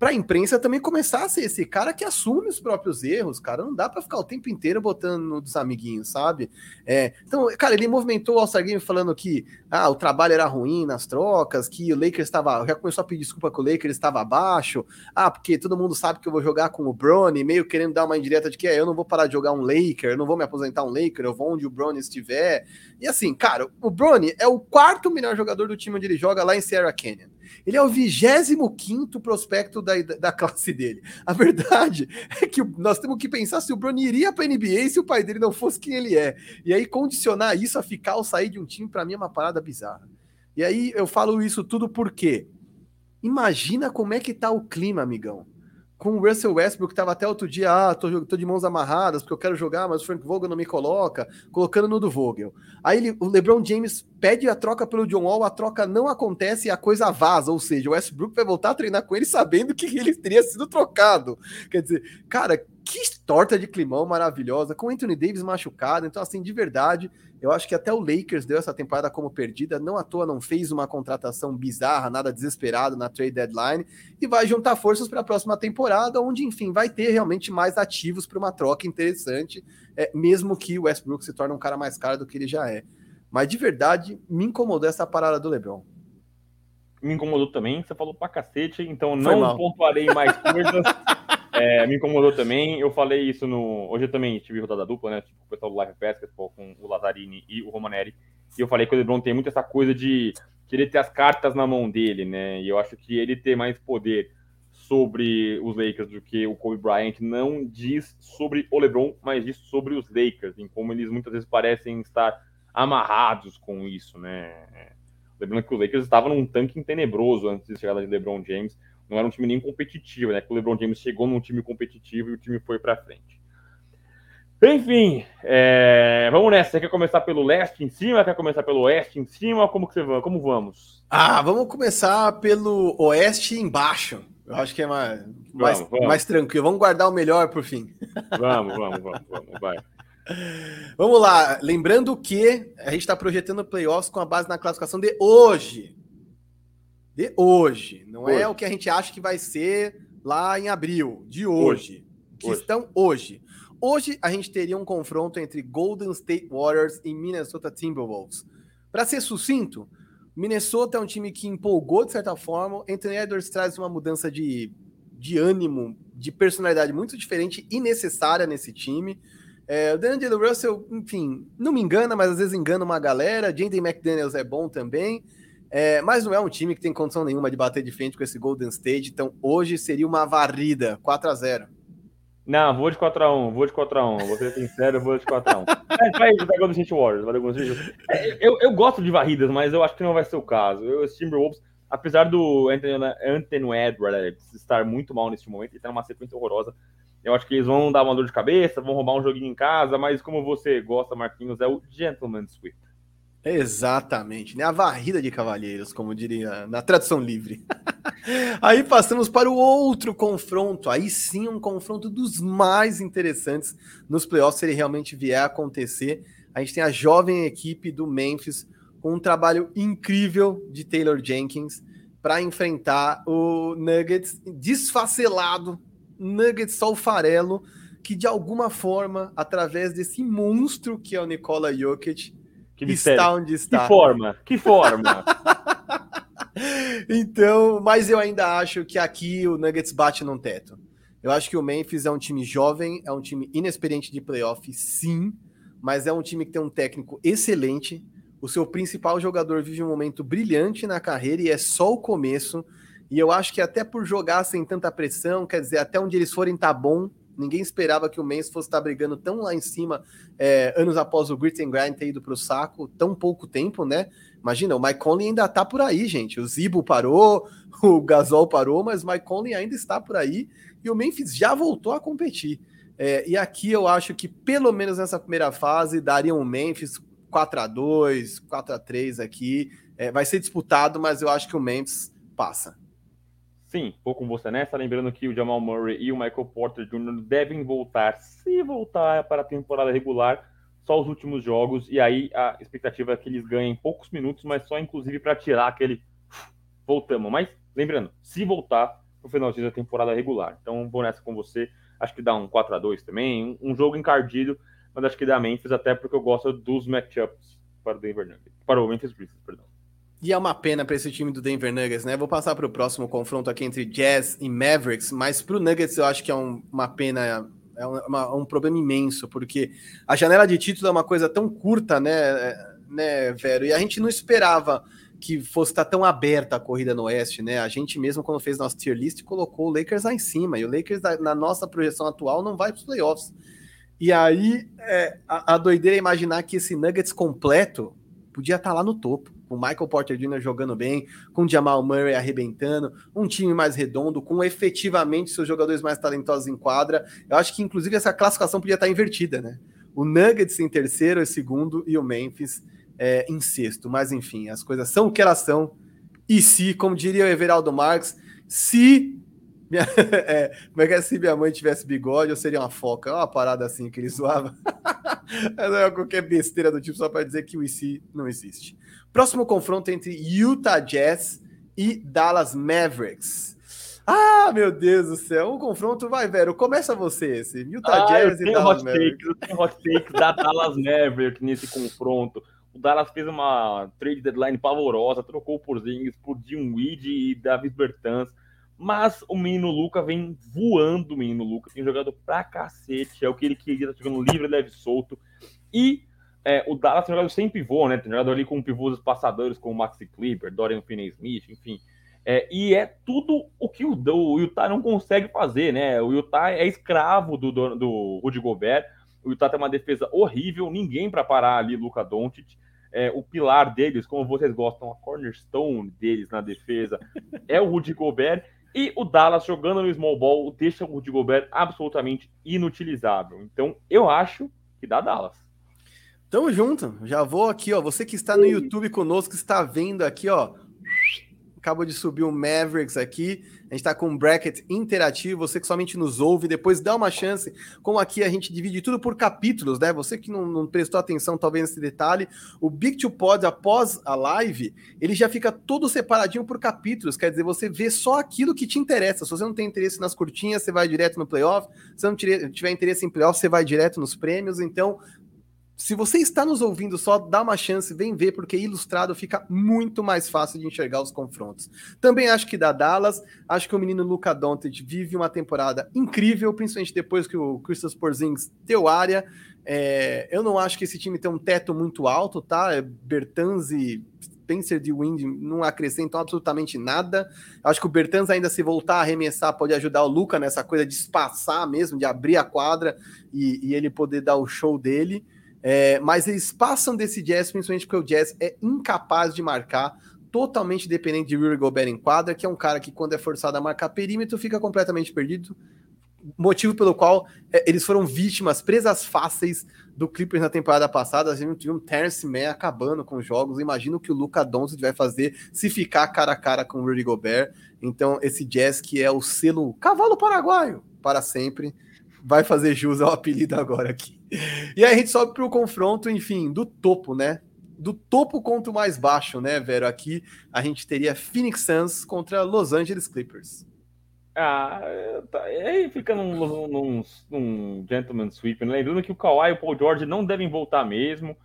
para a imprensa também começar a ser esse cara que assume os próprios erros, cara. Não dá para ficar o tempo inteiro botando no dos amiguinhos, sabe? É, então, cara, ele movimentou o All-Star Game falando que ah, o trabalho era ruim nas trocas, que o Lakers estava. Já começou a pedir desculpa que o Lakers estava abaixo. Ah, porque todo mundo sabe que eu vou jogar com o Bronny, meio querendo dar uma indireta de que é, eu não vou parar de jogar um Laker, eu não vou me aposentar um Laker, eu vou onde o Bronny estiver. E assim, cara, o Bronny é o quarto melhor jogador do time onde ele joga lá em Sierra Canyon. Ele é o 25 prospecto da, da classe dele. A verdade é que nós temos que pensar se o Bruno iria para a NBA se o pai dele não fosse quem ele é. E aí condicionar isso a ficar ou sair de um time, para mim, é uma parada bizarra. E aí eu falo isso tudo porque imagina como é que tá o clima, amigão com o Russell Westbrook, que estava até outro dia, ah, tô, tô, de mãos amarradas, porque eu quero jogar, mas o Frank Vogel não me coloca, colocando no do Vogel. Aí ele, o LeBron James pede a troca pelo John Wall, a troca não acontece e a coisa vaza, ou seja, o Westbrook vai voltar a treinar com ele sabendo que ele teria sido trocado. Quer dizer, cara, que torta de climão maravilhosa, com Anthony Davis machucado, então assim, de verdade, eu acho que até o Lakers deu essa temporada como perdida, não à toa não fez uma contratação bizarra, nada desesperado na trade deadline, e vai juntar forças para a próxima temporada, onde, enfim, vai ter realmente mais ativos para uma troca interessante, é, mesmo que o Westbrook se torne um cara mais caro do que ele já é. Mas de verdade, me incomodou essa parada do LeBron. Me incomodou também, você falou pra cacete, então não pontuarei mais coisas. É, me incomodou também. Eu falei isso no. Hoje eu também tive rodada dupla, né? Tipo, o pessoal do Live Basketball com o Lazzarini e o Romanelli. E eu falei que o LeBron tem muito essa coisa de querer ter as cartas na mão dele, né? E eu acho que ele ter mais poder sobre os Lakers do que o Kobe Bryant não diz sobre o LeBron, mas diz sobre os Lakers, em como eles muitas vezes parecem estar amarrados com isso, né? Lembrando que os Lakers estavam num tanque tenebroso antes de chegar de LeBron James não era um time nem competitivo, né? Que o LeBron James chegou num time competitivo e o time foi para frente. Enfim, é... vamos nessa. Você quer começar pelo leste em cima? Quer começar pelo oeste em cima? Como que você vai? Como vamos? Ah, vamos começar pelo oeste embaixo. Eu acho que é mais, vamos, mais, vamos. mais tranquilo. Vamos guardar o melhor por fim. Vamos, vamos, vamos, vamos, vai. Vamos lá. Lembrando que a gente está projetando playoffs com a base na classificação de hoje. De hoje. Não é hoje. é o que a gente acha que vai ser lá em abril. De hoje. hoje. Que hoje. estão hoje. Hoje a gente teria um confronto entre Golden State Warriors e Minnesota Timberwolves. Para ser sucinto, Minnesota é um time que empolgou de certa forma. Anthony Edwards traz uma mudança de, de ânimo, de personalidade muito diferente e necessária nesse time. É, o D'Angelo Russell, enfim, não me engana, mas às vezes engana uma galera. Jaden McDaniels é bom também. É, mas não é um time que tem condição nenhuma de bater de frente com esse Golden State. Então hoje seria uma varrida, 4 a 0 não, vou de 4x1, vou de 4x1. Vou ser sincero, vou de 4x1. É, vai jogar Golden State Warriors, valeu, é, eu, eu gosto de varridas, mas eu acho que não vai ser o caso. Eu, os Timberwolves, apesar do Anthony, Anthony Edwards estar muito mal neste momento, ele está numa sequência horrorosa, eu acho que eles vão dar uma dor de cabeça, vão roubar um joguinho em casa, mas como você gosta, Marquinhos, é o Gentleman Sweep. Exatamente, né? A varrida de cavalheiros, como diria na tradução livre. Aí passamos para o outro confronto. Aí sim, um confronto dos mais interessantes nos playoffs, se ele realmente vier a acontecer. A gente tem a jovem equipe do Memphis com um trabalho incrível de Taylor Jenkins para enfrentar o Nuggets desfacelado, Nuggets só o farelo, que de alguma forma, através desse monstro que é o Nikola Jokic, que está onde está. Que forma? Que forma? então, mas eu ainda acho que aqui o Nuggets bate num teto. Eu acho que o Memphis é um time jovem, é um time inexperiente de playoff, sim, mas é um time que tem um técnico excelente. O seu principal jogador vive um momento brilhante na carreira e é só o começo. E eu acho que até por jogar sem tanta pressão, quer dizer, até onde eles forem tá bom, Ninguém esperava que o Memphis fosse estar brigando tão lá em cima é, anos após o Grit and Grind ter ido para o saco, tão pouco tempo, né? Imagina, o Mike Conley ainda tá por aí, gente. O Zibo parou, o Gasol parou, mas o Mike Conley ainda está por aí e o Memphis já voltou a competir. É, e aqui eu acho que pelo menos nessa primeira fase daria um Memphis 4 a 2 4 a 3 aqui. É, vai ser disputado, mas eu acho que o Memphis passa. Sim, vou com você nessa. Lembrando que o Jamal Murray e o Michael Porter Jr. devem voltar, se voltar para a temporada regular, só os últimos jogos. E aí a expectativa é que eles ganhem poucos minutos, mas só inclusive para tirar aquele. Voltamos. Mas lembrando, se voltar no finalzinho da temporada regular. Então vou nessa com você. Acho que dá um 4 a 2 também. Um, jogo encardido, mas acho que dá Memphis, até porque eu gosto dos matchups para o Denver Nuggets. Para o Memphis Grizzlies, perdão. E é uma pena para esse time do Denver Nuggets, né? Vou passar para o próximo confronto aqui entre Jazz e Mavericks, mas para o Nuggets eu acho que é um, uma pena, é uma, um problema imenso, porque a janela de título é uma coisa tão curta, né, né, Vero? E a gente não esperava que fosse estar tá tão aberta a corrida no Oeste, né? A gente mesmo, quando fez nosso tier list, colocou o Lakers lá em cima, e o Lakers, na nossa projeção atual, não vai para os playoffs. E aí, é, a, a doideira é imaginar que esse Nuggets completo podia estar tá lá no topo com Michael Porter Jr. jogando bem, com Jamal Murray arrebentando, um time mais redondo, com efetivamente seus jogadores mais talentosos em quadra. Eu acho que, inclusive, essa classificação podia estar invertida, né? O Nuggets em terceiro e segundo e o Memphis é, em sexto. Mas, enfim, as coisas são o que elas são. E se, como diria o Everaldo Marques, se minha, é, como é que é se minha mãe tivesse bigode, eu seria uma foca. É uma parada assim que ele zoava. não é qualquer besteira do tipo só para dizer que o IC não existe. Próximo confronto entre Utah Jazz e Dallas Mavericks. Ah, meu Deus do céu, um confronto, vai, Vero, começa você esse. Utah ah, Jazz e Dallas Mavericks. Takes, eu tenho hot takes da Dallas Mavericks nesse confronto. O Dallas fez uma trade deadline pavorosa, trocou por Zings, por Jim Weed e David Bertans. Mas o menino Luca vem voando, o menino Luca. Tem jogado pra cacete. É o que ele queria, tá jogando livre, leve, solto. E é, o Dallas tem jogado sem pivô, né? Tem jogado ali com pivôs passadores como Maxi Clipper, Dorian Finney-Smith, enfim. É, e é tudo o que o, o, Utah não consegue fazer, né? O Utah é escravo do, do, do Rudy Gobert. O Utah tem uma defesa horrível, ninguém para parar ali Luca Doncic. É, o pilar deles, como vocês gostam, a cornerstone deles na defesa é o Rudy Gobert. E o Dallas jogando no small ball deixa o Rudy Gobert absolutamente inutilizável. Então, eu acho que dá Dallas. Tamo junto. Já vou aqui, ó. Você que está no YouTube conosco, está vendo aqui, ó. Acabou de subir o Mavericks aqui. A gente está com um bracket interativo. Você que somente nos ouve, depois dá uma chance. Como aqui a gente divide tudo por capítulos, né? Você que não, não prestou atenção, talvez, nesse detalhe. O Big Two Pod, após a live, ele já fica todo separadinho por capítulos. Quer dizer, você vê só aquilo que te interessa. Se você não tem interesse nas curtinhas, você vai direto no playoff. Se não tiver interesse em playoff, você vai direto nos prêmios. Então, se você está nos ouvindo só, dá uma chance, vem ver, porque ilustrado fica muito mais fácil de enxergar os confrontos. Também acho que da Dallas, acho que o menino Luca Doncic vive uma temporada incrível, principalmente depois que o Christos Porzingis deu área. É, eu não acho que esse time tem um teto muito alto, tá? É Bertans e Spencer de Wind não acrescentam absolutamente nada. Acho que o Bertans ainda se voltar a arremessar pode ajudar o Luca nessa coisa de espaçar mesmo, de abrir a quadra e, e ele poder dar o show dele. É, mas eles passam desse Jazz, principalmente porque o Jazz é incapaz de marcar, totalmente dependente de Rudy Gobert em quadra, que é um cara que, quando é forçado a marcar perímetro, fica completamente perdido. Motivo pelo qual é, eles foram vítimas, presas fáceis do Clippers na temporada passada. A gente viu um Terence Mann acabando com os jogos. Imagina o que o Luca Doncic vai fazer se ficar cara a cara com o Rudy Gobert. Então, esse Jazz que é o selo cavalo paraguaio para sempre, vai fazer jus ao apelido agora aqui. E aí a gente sobe para o confronto, enfim, do topo, né? Do topo contra o mais baixo, né, Vero? Aqui a gente teria Phoenix Suns contra Los Angeles Clippers. Ah, tá, aí fica num, num, num gentleman sweep. Né? Lembrando que o Kawhi e o Paul George não devem voltar mesmo.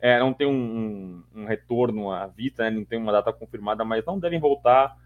É, não tem um, um, retorno à vista, né? não tem uma data confirmada, mas não devem voltar.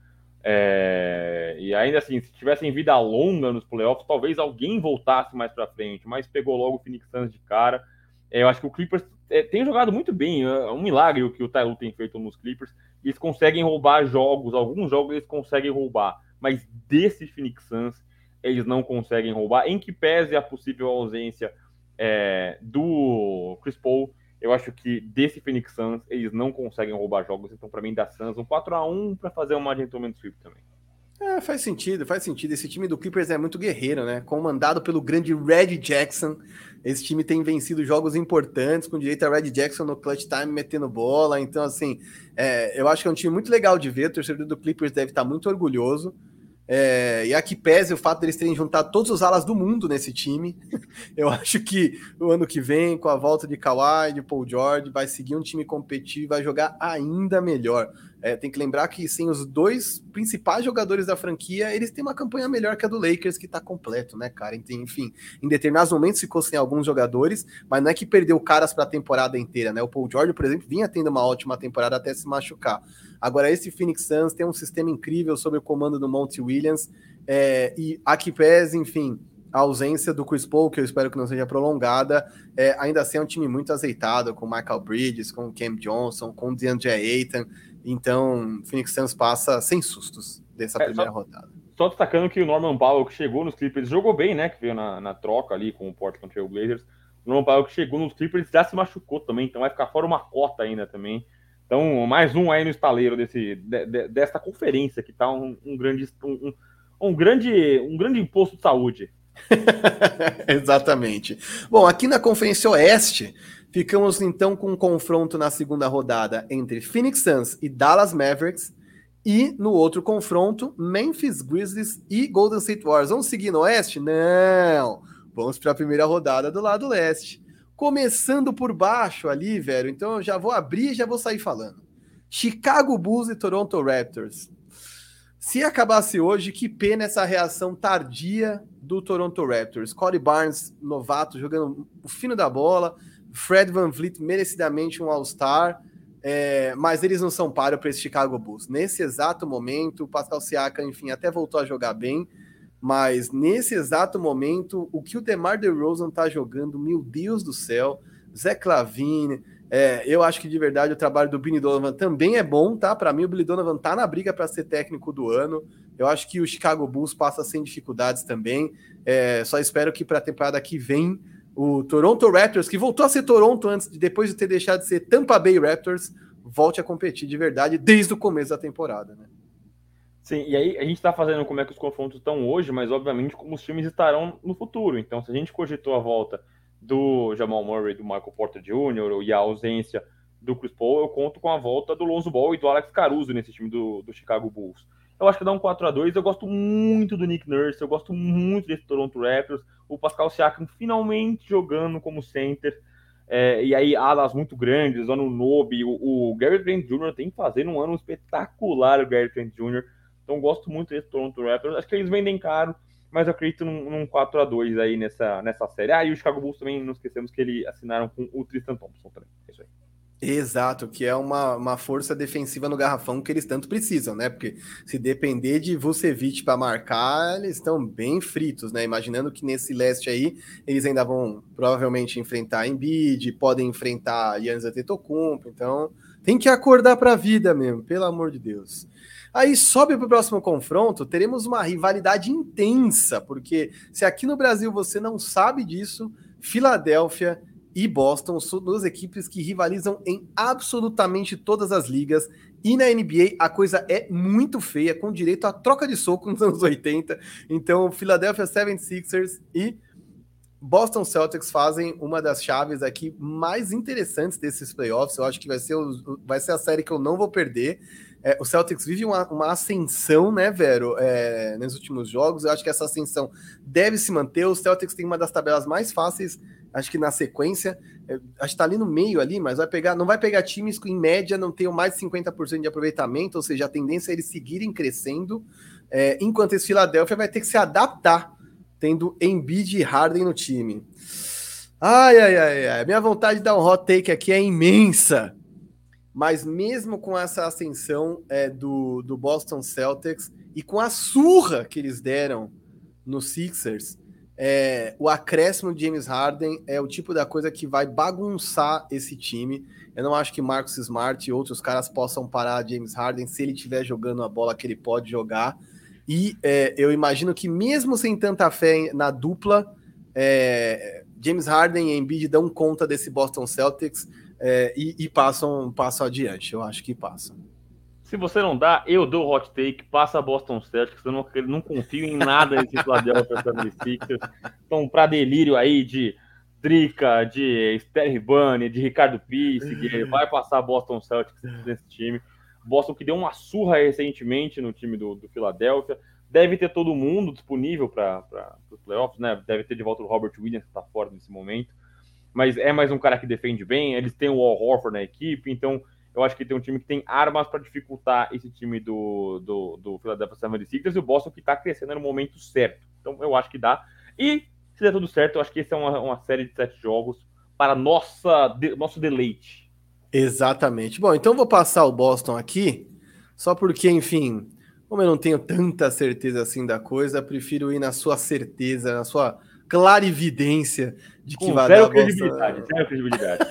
É, e ainda assim, se tivessem vida longa nos playoffs, talvez alguém voltasse mais para frente, mas pegou logo o Phoenix Suns de cara. É, eu acho que o Clippers é, tem jogado muito bem, é um milagre o que o Tyloo tem feito nos Clippers. Eles conseguem roubar jogos, alguns jogos eles conseguem roubar, mas desse Phoenix Suns eles não conseguem roubar, em que pese a possível ausência é, do Chris Paul eu acho que desse Phoenix Suns eles não conseguem roubar jogos, então para mim dá Suns um 4 a 1 para fazer uma gentleman sweep também. É, faz sentido, faz sentido. Esse time do Clippers é muito guerreiro, né? Comandado pelo grande Red Jackson. Esse time tem vencido jogos importantes, com direito a Red Jackson no clutch time metendo bola. Então, assim, é, eu acho que é um time muito legal de ver. O torcedor do Clippers deve estar muito orgulhoso. É, e aqui pese o fato deles terem juntado todos os alas do mundo nesse time. Eu acho que o ano que vem, com a volta de Kawhi, de Paul George, vai seguir um time competitivo e vai jogar ainda melhor. É, tem que lembrar que sem os dois principais jogadores da franquia, eles têm uma campanha melhor que a do Lakers, que tá completo, né, cara? Enfim, em determinados momentos ficou sem alguns jogadores, mas não é que perdeu caras para a temporada inteira, né? O Paul George, por exemplo, vinha tendo uma ótima temporada até se machucar. Agora, esse Phoenix Suns tem um sistema incrível sob o comando do Monty Williams, é, e aqui pese, enfim, a ausência do Chris Paul, que eu espero que não seja prolongada, é, ainda assim é um time muito azeitado, com Michael Bridges, com Cam Johnson, com DeAndre Ayton, então, Phoenix Suns passa sem sustos dessa é, primeira só, rodada. Só destacando que o Norman Powell, que chegou nos Clippers, jogou bem, né? Que veio na, na troca ali com o Portland Trail Blazers. O Norman Powell, que chegou nos Clippers, já se machucou também, então vai ficar fora uma cota ainda também. Então, mais um aí no estaleiro desse, de, de, dessa conferência que tá um, um grande, um, um, grande, um grande imposto de saúde. Exatamente. Bom, aqui na Conferência Oeste, Ficamos então com um confronto na segunda rodada entre Phoenix Suns e Dallas Mavericks. E no outro confronto, Memphis Grizzlies e Golden State Warriors. Vamos seguir no Oeste? Não! Vamos para a primeira rodada do lado leste. Começando por baixo ali, velho. Então eu já vou abrir e já vou sair falando. Chicago Bulls e Toronto Raptors. Se acabasse hoje, que pena essa reação tardia do Toronto Raptors. Corey Barnes, novato, jogando o fino da bola Fred Van Vliet merecidamente um All-Star, é, mas eles não são páreo para esse Chicago Bulls. Nesse exato momento, o Pascal Siakam, enfim, até voltou a jogar bem, mas nesse exato momento, o que o DeMar DeRozan tá jogando, meu Deus do céu, Zé Clavine, é, eu acho que de verdade o trabalho do Billy Donovan também é bom, tá? Para mim, o Billy Donovan tá na briga para ser técnico do ano. Eu acho que o Chicago Bulls passa sem dificuldades também. É, só espero que para a temporada que vem o Toronto Raptors, que voltou a ser Toronto antes, depois de ter deixado de ser Tampa Bay Raptors, volte a competir de verdade desde o começo da temporada, né? Sim, e aí a gente está fazendo como é que os confrontos estão hoje, mas obviamente como os times estarão no futuro. Então, se a gente cogitou a volta do Jamal Murray, do Michael Porter Jr. e a ausência do Chris Paul, eu conto com a volta do Lonzo Ball e do Alex Caruso nesse time do, do Chicago Bulls. Eu acho que dá um 4 a 2 Eu gosto muito do Nick Nurse, eu gosto muito desse Toronto Raptors. O Pascal Siakam finalmente jogando como center. É, e aí, alas muito grandes, ano Nobe, o, o Gary Trent Jr. tem que fazer um ano espetacular, o Gary Trent Jr. Então gosto muito desse Toronto Raptors. Acho que eles vendem caro, mas eu acredito num, num 4 a 2 aí nessa, nessa série. Ah, e o Chicago Bulls também, não esquecemos que eles assinaram com o Tristan Thompson também. É isso aí. Exato, que é uma, uma força defensiva no garrafão que eles tanto precisam, né? Porque se depender de Vucevic para marcar, eles estão bem fritos, né? Imaginando que nesse leste aí eles ainda vão provavelmente enfrentar Embiid, podem enfrentar Yannis Antetokounmpo, então tem que acordar para a vida mesmo, pelo amor de Deus. Aí sobe para o próximo confronto, teremos uma rivalidade intensa, porque se aqui no Brasil você não sabe disso, Filadélfia e Boston são duas equipes que rivalizam em absolutamente todas as ligas. E na NBA a coisa é muito feia, com direito a troca de soco nos anos 80. Então, Philadelphia 76ers e Boston Celtics fazem uma das chaves aqui mais interessantes desses playoffs. Eu acho que vai ser, vai ser a série que eu não vou perder. É, o Celtics vive uma, uma ascensão, né, Vero, é, nos últimos jogos. Eu acho que essa ascensão deve se manter. O Celtics tem uma das tabelas mais fáceis, acho que na sequência. É, acho que tá ali no meio ali, mas vai pegar, não vai pegar times que em média não tenham mais de 50% de aproveitamento, ou seja, a tendência é eles seguirem crescendo. É, enquanto esse Philadelphia vai ter que se adaptar, tendo Embiid e Harden no time. Ai, ai, ai, ai. Minha vontade de dar um hot take aqui é imensa mas mesmo com essa ascensão é, do, do Boston Celtics e com a surra que eles deram no Sixers, é, o acréscimo de James Harden é o tipo da coisa que vai bagunçar esse time. Eu não acho que Marcus Smart e outros caras possam parar James Harden se ele estiver jogando a bola que ele pode jogar. E é, eu imagino que mesmo sem tanta fé na dupla, é, James Harden e Embiid dão conta desse Boston Celtics é, e, e, passam, passam adiante. Eu acho que passam. Se você não dá, eu dou o hot take, passa a Boston Celtics. Eu não, não confio em nada nesse Philadelphia 76ers. Então, para delírio aí de Drica, de Sterling Bunny, de Ricardo Pisse, vai passar Boston Celtics nesse time. Boston que deu uma surra recentemente no time do, do Philadelphia. Deve ter todo mundo disponível para os playoffs, né? Deve ter de volta o Robert Williams, que está fora nesse momento mas é mais um cara que defende bem. Eles têm o Al Horford na equipe, então eu acho que tem um time que tem armas para dificultar esse time do, do, do Philadelphia 76ers e o Boston que está crescendo no momento certo. Então eu acho que dá. E se der tudo certo, eu acho que essa é uma, uma série de sete jogos para nossa, de, nosso deleite. Exatamente. Bom, então vou passar o Boston aqui, só porque, enfim, como eu não tenho tanta certeza assim da coisa, prefiro ir na sua certeza, na sua clarividência de que Com vai zero dar credibilidade, bosta... zero credibilidade.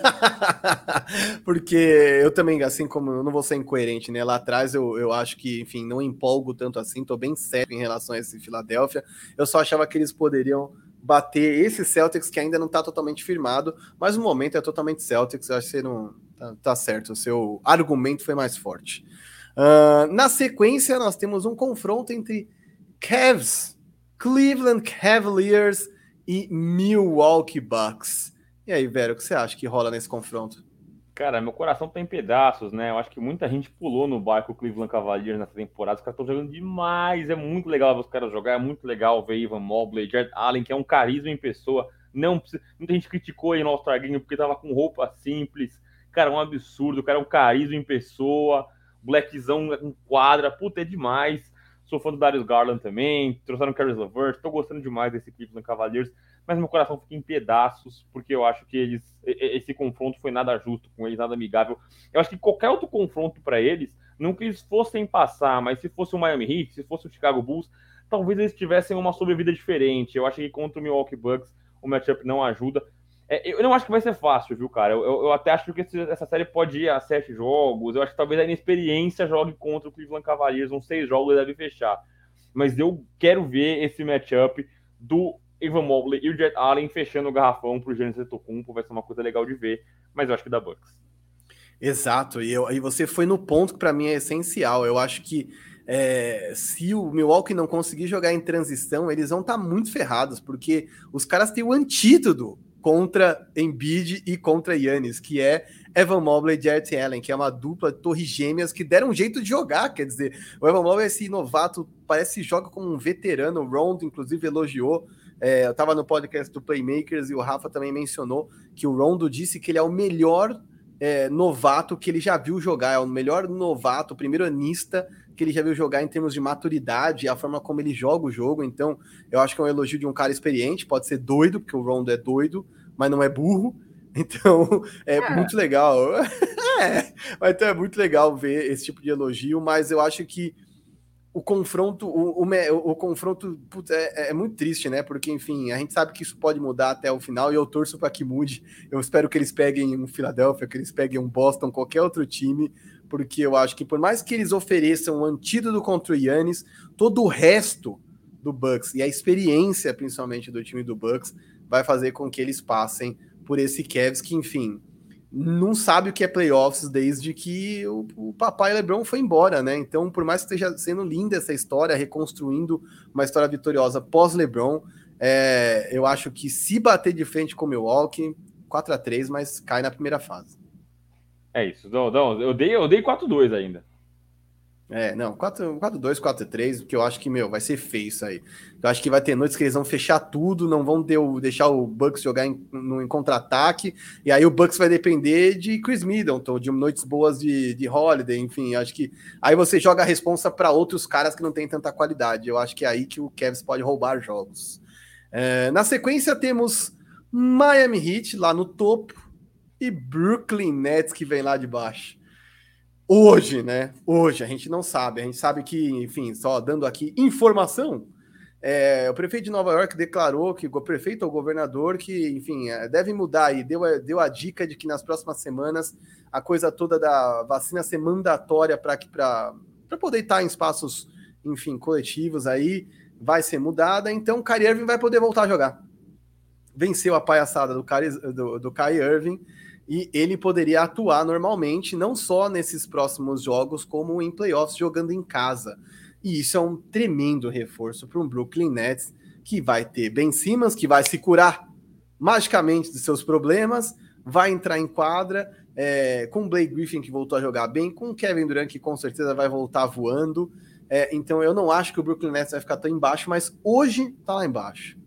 Porque eu também, assim como eu não vou ser incoerente, né? Lá atrás eu, eu acho que, enfim, não empolgo tanto assim, tô bem sério em relação a esse Philadelphia. Eu só achava que eles poderiam bater esse Celtics que ainda não tá totalmente firmado, mas o momento é totalmente Celtics, eu acho que você não tá, tá certo, o seu argumento foi mais forte. Uh, na sequência, nós temos um confronto entre Cavs, Cleveland Cavaliers e Milwaukee Bucks. E aí, Vero, o que você acha que rola nesse confronto? Cara, meu coração tá em pedaços, né? Eu acho que muita gente pulou no barco Cleveland Cavaliers nessa temporada. Os caras estão jogando demais. É muito legal ver os caras jogar. É muito legal ver Ivan Mobley, Jared Allen, que é um carisma em pessoa. Não precisa... Muita gente criticou aí no All-Star porque tava com roupa simples. Cara, um absurdo. O cara é um carisma em pessoa. Blackzão com quadra. Puta, é demais. Sou fã do Darius Garland também. Trouxeram o Caris LeVert. Tô gostando demais desse Cleveland Cavaliers. Mas meu coração fica em pedaços, porque eu acho que eles esse confronto foi nada justo com eles, nada amigável. Eu acho que qualquer outro confronto para eles, não que eles fossem passar, mas se fosse o Miami Heat, se fosse o Chicago Bulls, talvez eles tivessem uma sobrevida diferente. Eu acho que contra o Milwaukee Bucks o matchup não ajuda. É, eu não acho que vai ser fácil, viu, cara? Eu, eu até acho que essa série pode ir a sete jogos. Eu acho que talvez a inexperiência jogue contra o Cleveland Cavaliers. Uns seis jogos deve fechar. Mas eu quero ver esse matchup do Ivan Mobley e o Jet Allen fechando o garrafão pro Giannis Antetokounmpo. Vai ser uma coisa legal de ver. Mas eu acho que dá Bucks. Exato. E, eu, e você foi no ponto que para mim é essencial. Eu acho que é, se o Milwaukee não conseguir jogar em transição, eles vão estar tá muito ferrados, porque os caras têm o antídoto contra Embiid e contra Yannis, que é Evan Mobley e Jarrett Allen, que é uma dupla de torres gêmeas que deram um jeito de jogar, quer dizer, o Evan Mobley é esse novato, parece que joga como um veterano, o Rondo inclusive elogiou, é, eu estava no podcast do Playmakers e o Rafa também mencionou que o Rondo disse que ele é o melhor é, novato que ele já viu jogar, é o melhor novato, o primeiro anista que ele já viu jogar em termos de maturidade, a forma como ele joga o jogo. Então, eu acho que é um elogio de um cara experiente, pode ser doido, porque o Rondo é doido, mas não é burro. Então, é, é. muito legal. é, então é muito legal ver esse tipo de elogio, mas eu acho que o confronto, o, o, o confronto putz, é, é, muito triste, né? Porque, enfim, a gente sabe que isso pode mudar até o final e eu torço para que mude. Eu espero que eles peguem um Philadelphia, que eles peguem um Boston, qualquer outro time, porque eu acho que por mais que eles ofereçam um antídoto contra o Yannis, todo o resto do Bucks e a experiência, principalmente do time do Bucks, vai fazer com que eles passem por esse Cavs que, enfim, não sabe o que é playoffs desde que o, o, papai LeBron foi embora, né? Então, por mais que esteja sendo linda essa história, reconstruindo uma história vitoriosa pós-LeBron, é, eu acho que se bater de frente com o Milwaukee, 4 a 3 mas cai na primeira fase. É isso. Não, não, eu dei, eu dei 4-2 ainda. É, não, 4-2, 4-3, porque eu acho que, meu, vai ser feio isso aí. Eu acho que vai ter noites que eles vão fechar tudo, não vão ter o, deixar o Bucks jogar em, no, em contra-ataque, e aí o Bucks vai depender de Chris Middleton, de noites boas de, de Holiday, enfim, acho que aí você joga a responsa para outros caras que não tem tanta qualidade. Eu acho que é aí que o Cavs pode roubar jogos. É, na sequência temos Miami Heat lá no topo e Brooklyn Nets que vem lá de baixo. Hoje, né? Hoje, a gente não sabe. A gente sabe que, enfim, só dando aqui informação, é, o prefeito de Nova York declarou que o prefeito ou governador que, enfim, é, deve mudar e deu, deu a dica de que nas próximas semanas a coisa toda da vacina ser mandatória para poder estar em espaços, enfim, coletivos aí, vai ser mudada. Então, o Kyrie Irving vai poder voltar a jogar. Venceu a palhaçada do Kyrie, do, do Kyrie Irving e ele poderia atuar normalmente, não só nesses próximos jogos, como em playoffs jogando em casa. E isso é um tremendo reforço para um Brooklyn Nets que vai ter Ben Simmons, que vai se curar magicamente dos seus problemas, vai entrar em quadra, é, com Blake Griffin que voltou a jogar bem, com Kevin Durant que com certeza vai voltar voando. É, então eu não acho que o Brooklyn Nets vai ficar tão embaixo, mas hoje está lá embaixo.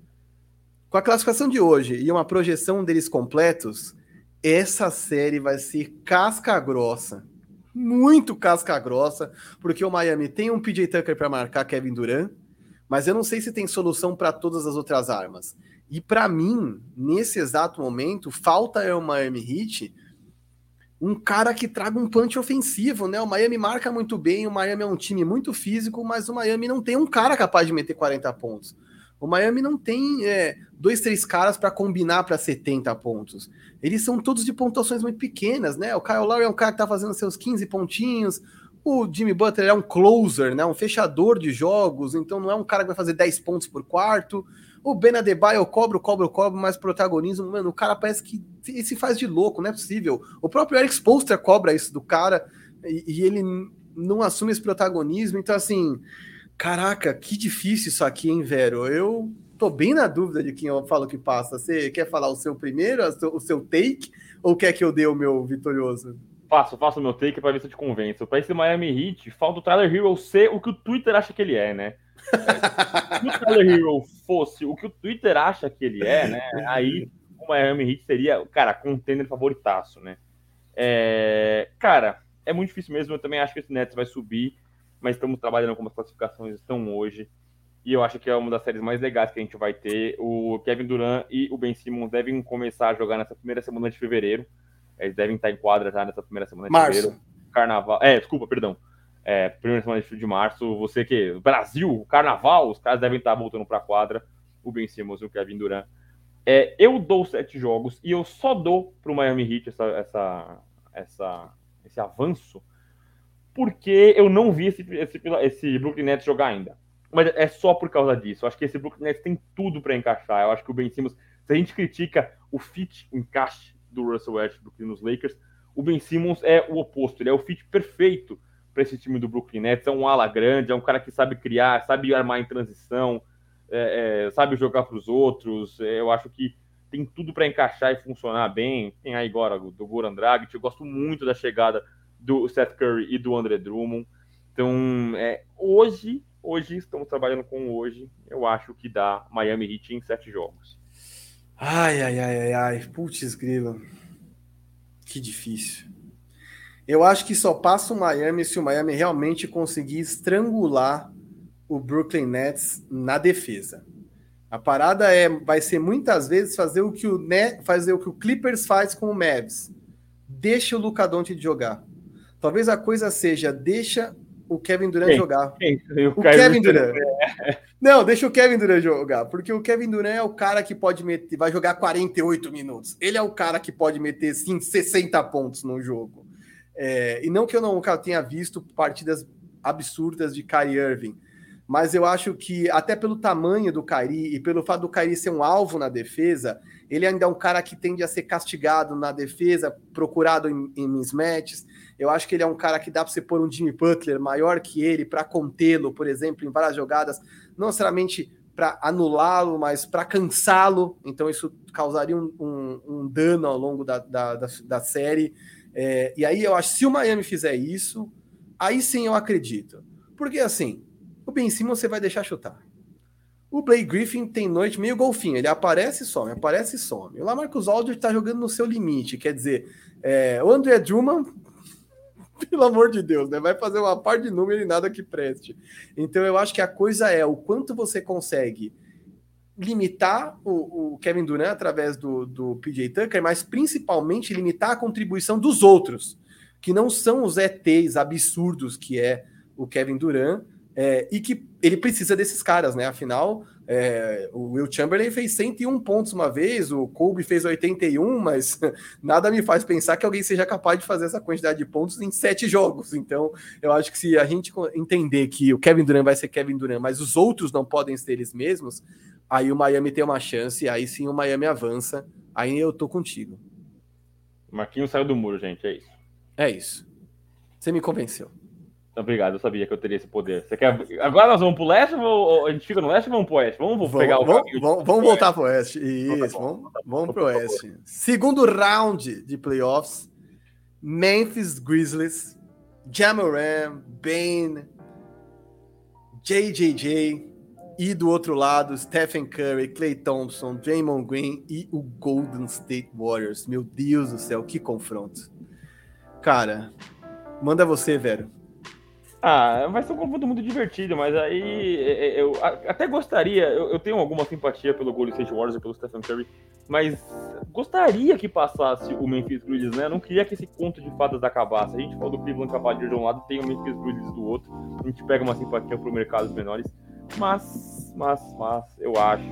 Com a classificação de hoje e uma projeção deles completos, essa série vai ser casca grossa. Muito casca grossa, porque o Miami tem um PJ Tucker para marcar Kevin Durant, mas eu não sei se tem solução para todas as outras armas. E para mim, nesse exato momento, falta é o Miami Heat um cara que traga um punch ofensivo, né? O Miami marca muito bem, o Miami é um time muito físico, mas o Miami não tem um cara capaz de meter 40 pontos. O Miami não tem é, dois, três caras para combinar para 70 pontos. Eles são todos de pontuações muito pequenas, né? O Kyle Lowry é um cara que tá fazendo seus 15 pontinhos. O Jimmy Butler é um closer, né? Um fechador de jogos, então não é um cara que vai fazer 10 pontos por quarto. O Ben Adebayo cobra, cobra, cobra, mais protagonismo. Mano, o cara parece que se faz de louco, não é possível. O próprio Eric Spoelstra cobra isso do cara e, e ele não assume esse protagonismo. Então, assim, Caraca, que difícil isso aqui, hein, Vero? Eu tô bem na dúvida de quem eu falo que passa. Você quer falar o seu primeiro, o seu take, ou quer que eu dê o meu vitorioso? Faço, faço o meu take para ver se eu te convenço. Para esse Miami Heat, falta o Tyler Hero ser o que o Twitter acha que ele é, né? se o Tyler Hero fosse o que o Twitter acha que ele é, né? Aí o Miami Heat seria, cara, contender favoritaço, né? É, cara, é muito difícil mesmo. Eu também acho que esse Nets vai subir mas estamos trabalhando como as classificações estão hoje. E eu acho que é uma das séries mais legais que a gente vai ter. O Kevin Durant e o Ben Simmons devem começar a jogar nessa primeira semana de fevereiro. Eles devem estar em quadra já nessa primeira semana de março. fevereiro. Carnaval. É, desculpa, perdão. É, primeira semana de março. Você que. Brasil, carnaval, os caras devem estar voltando para a quadra. O Ben Simmons e o Kevin Durant. É, eu dou sete jogos e eu só dou para o Miami Heat essa, essa, essa, esse avanço porque eu não vi esse, esse, esse Brooklyn Nets jogar ainda. Mas é só por causa disso. Eu acho que esse Brooklyn Nets tem tudo para encaixar. Eu acho que o Ben Simmons, se a gente critica o fit, o encaixe do Russell Westbrook nos Lakers, o Ben Simmons é o oposto. Ele é o fit perfeito para esse time do Brooklyn Nets. É um ala grande, é um cara que sabe criar, sabe armar em transição, é, é, sabe jogar para os outros. É, eu acho que tem tudo para encaixar e funcionar bem. Tem aí agora do Goran Dragic. Eu gosto muito da chegada do Seth Curry e do André Drummond. Então, é, hoje, hoje estamos trabalhando com hoje. Eu acho que dá Miami Heat em sete jogos. Ai, ai, ai, ai, ai. Putz, grilo. Que difícil. Eu acho que só passa o Miami se o Miami realmente conseguir estrangular o Brooklyn Nets na defesa. A parada é vai ser muitas vezes fazer o que o Net, fazer o que o Clippers faz com o Mavs. Deixa o Luca Doncic jogar. Talvez a coisa seja deixa o Kevin Durant Sim. jogar. O, o Kevin Durant. Não, deixa o Kevin Durant jogar, porque o Kevin Durant é o cara que pode meter, vai jogar 48 minutos. Ele é o cara que pode meter sim 60 pontos no jogo. É, e não que eu não tenha visto partidas absurdas de Kyrie Irving, mas eu acho que até pelo tamanho do Kairi e pelo fato do Kairi ser um alvo na defesa, ele ainda é um cara que tende a ser castigado na defesa, procurado em, em mismatches. Eu acho que ele é um cara que dá para você pôr um Jimmy Butler maior que ele para contê-lo, por exemplo, em várias jogadas, não necessariamente para anulá-lo, mas para cansá-lo. Então isso causaria um, um, um, dano ao longo da, da, da, da série. É, e aí eu acho se o Miami fizer isso, aí sim eu acredito. Porque assim, o Ben Simmons você vai deixar chutar. O Blake Griffin tem noite meio golfinho, ele aparece e some, aparece e some. O Lamarcus Aldridge está jogando no seu limite, quer dizer, é, o André Drummond, pelo amor de Deus, né, vai fazer uma par de número e nada que preste. Então eu acho que a coisa é o quanto você consegue limitar o, o Kevin Durant através do, do PJ Tucker, mas principalmente limitar a contribuição dos outros, que não são os ETs absurdos que é o Kevin Durant, é, e que ele precisa desses caras, né? Afinal, é, o Will Chamberlain fez 101 pontos uma vez, o Kobe fez 81, mas nada me faz pensar que alguém seja capaz de fazer essa quantidade de pontos em sete jogos. Então, eu acho que se a gente entender que o Kevin Durant vai ser Kevin Durant, mas os outros não podem ser eles mesmos, aí o Miami tem uma chance, aí sim o Miami avança. Aí eu tô contigo. Marquinhos saiu do muro, gente, é isso. É isso. Você me convenceu. Obrigado, eu sabia que eu teria esse poder. Você quer... Agora nós vamos pro leste ou a gente fica no leste ou vamos pro oeste? Vamos, vamos pegar vamos, o caminho. Vamos, vamos voltar pro oeste. Isso, vamos, vamos pro oeste. Segundo round de playoffs, Memphis Grizzlies, Jamoran, Bane, JJJ e do outro lado, Stephen Curry, Clay Thompson, Draymond Green e o Golden State Warriors. Meu Deus do céu, que confronto. Cara, manda você, velho. Ah, vai ser um confronto muito divertido, mas aí é, é, eu até gostaria, eu, eu tenho alguma simpatia pelo Golden State Warriors e pelo Stephen Curry, mas gostaria que passasse o Memphis Grizzlies, né? Eu não queria que esse conto de fadas acabasse. A gente fala do Cleveland Cavaliers de um lado, tem o Memphis Grizzlies do outro, a gente pega uma simpatia pro mercados menores, mas, mas, mas, eu acho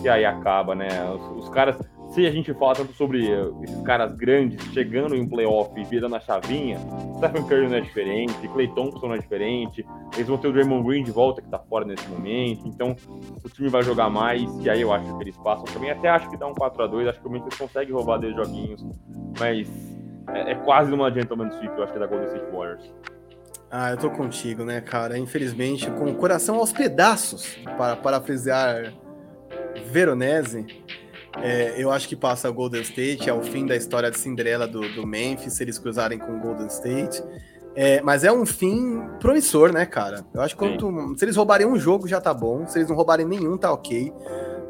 que aí acaba, né? Os, os caras se a gente fala tanto sobre eh, esses caras grandes chegando em um playoff e virando a chavinha, Stephen Curry não é diferente, Clay Thompson não é diferente, eles vão ter o Draymond Green de volta que tá fora nesse momento, então o time vai jogar mais e aí eu acho que eles passam também. Até acho que dá um 4 a 2 acho que o Memphis consegue roubar dois joguinhos, mas é, é quase uma gentleman sweep, eu acho que é da Golden State Warriors. Ah, eu tô contigo, né, cara? Infelizmente, com o coração aos pedaços, para parafrasear Veronese. É, eu acho que passa o Golden State, é o fim da história de Cinderela do, do Memphis, se eles cruzarem com o Golden State. É, mas é um fim promissor, né, cara? Eu acho que quando, se eles roubarem um jogo já tá bom, se eles não roubarem nenhum, tá ok.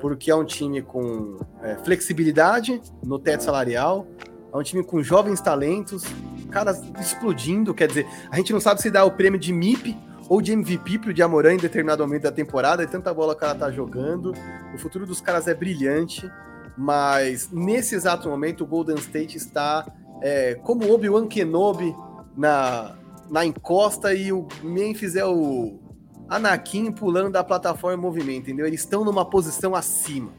Porque é um time com é, flexibilidade no teto salarial, é um time com jovens talentos, caras explodindo. Quer dizer, a gente não sabe se dá o prêmio de MIP ou de MVP pro Diamorã em determinado momento da temporada, e tanta bola que ela tá jogando. O futuro dos caras é brilhante. Mas nesse exato momento, o Golden State está é, como Obi-Wan Kenobi na, na encosta e o Memphis é o Anakin pulando da plataforma em movimento, entendeu? Eles estão numa posição acima.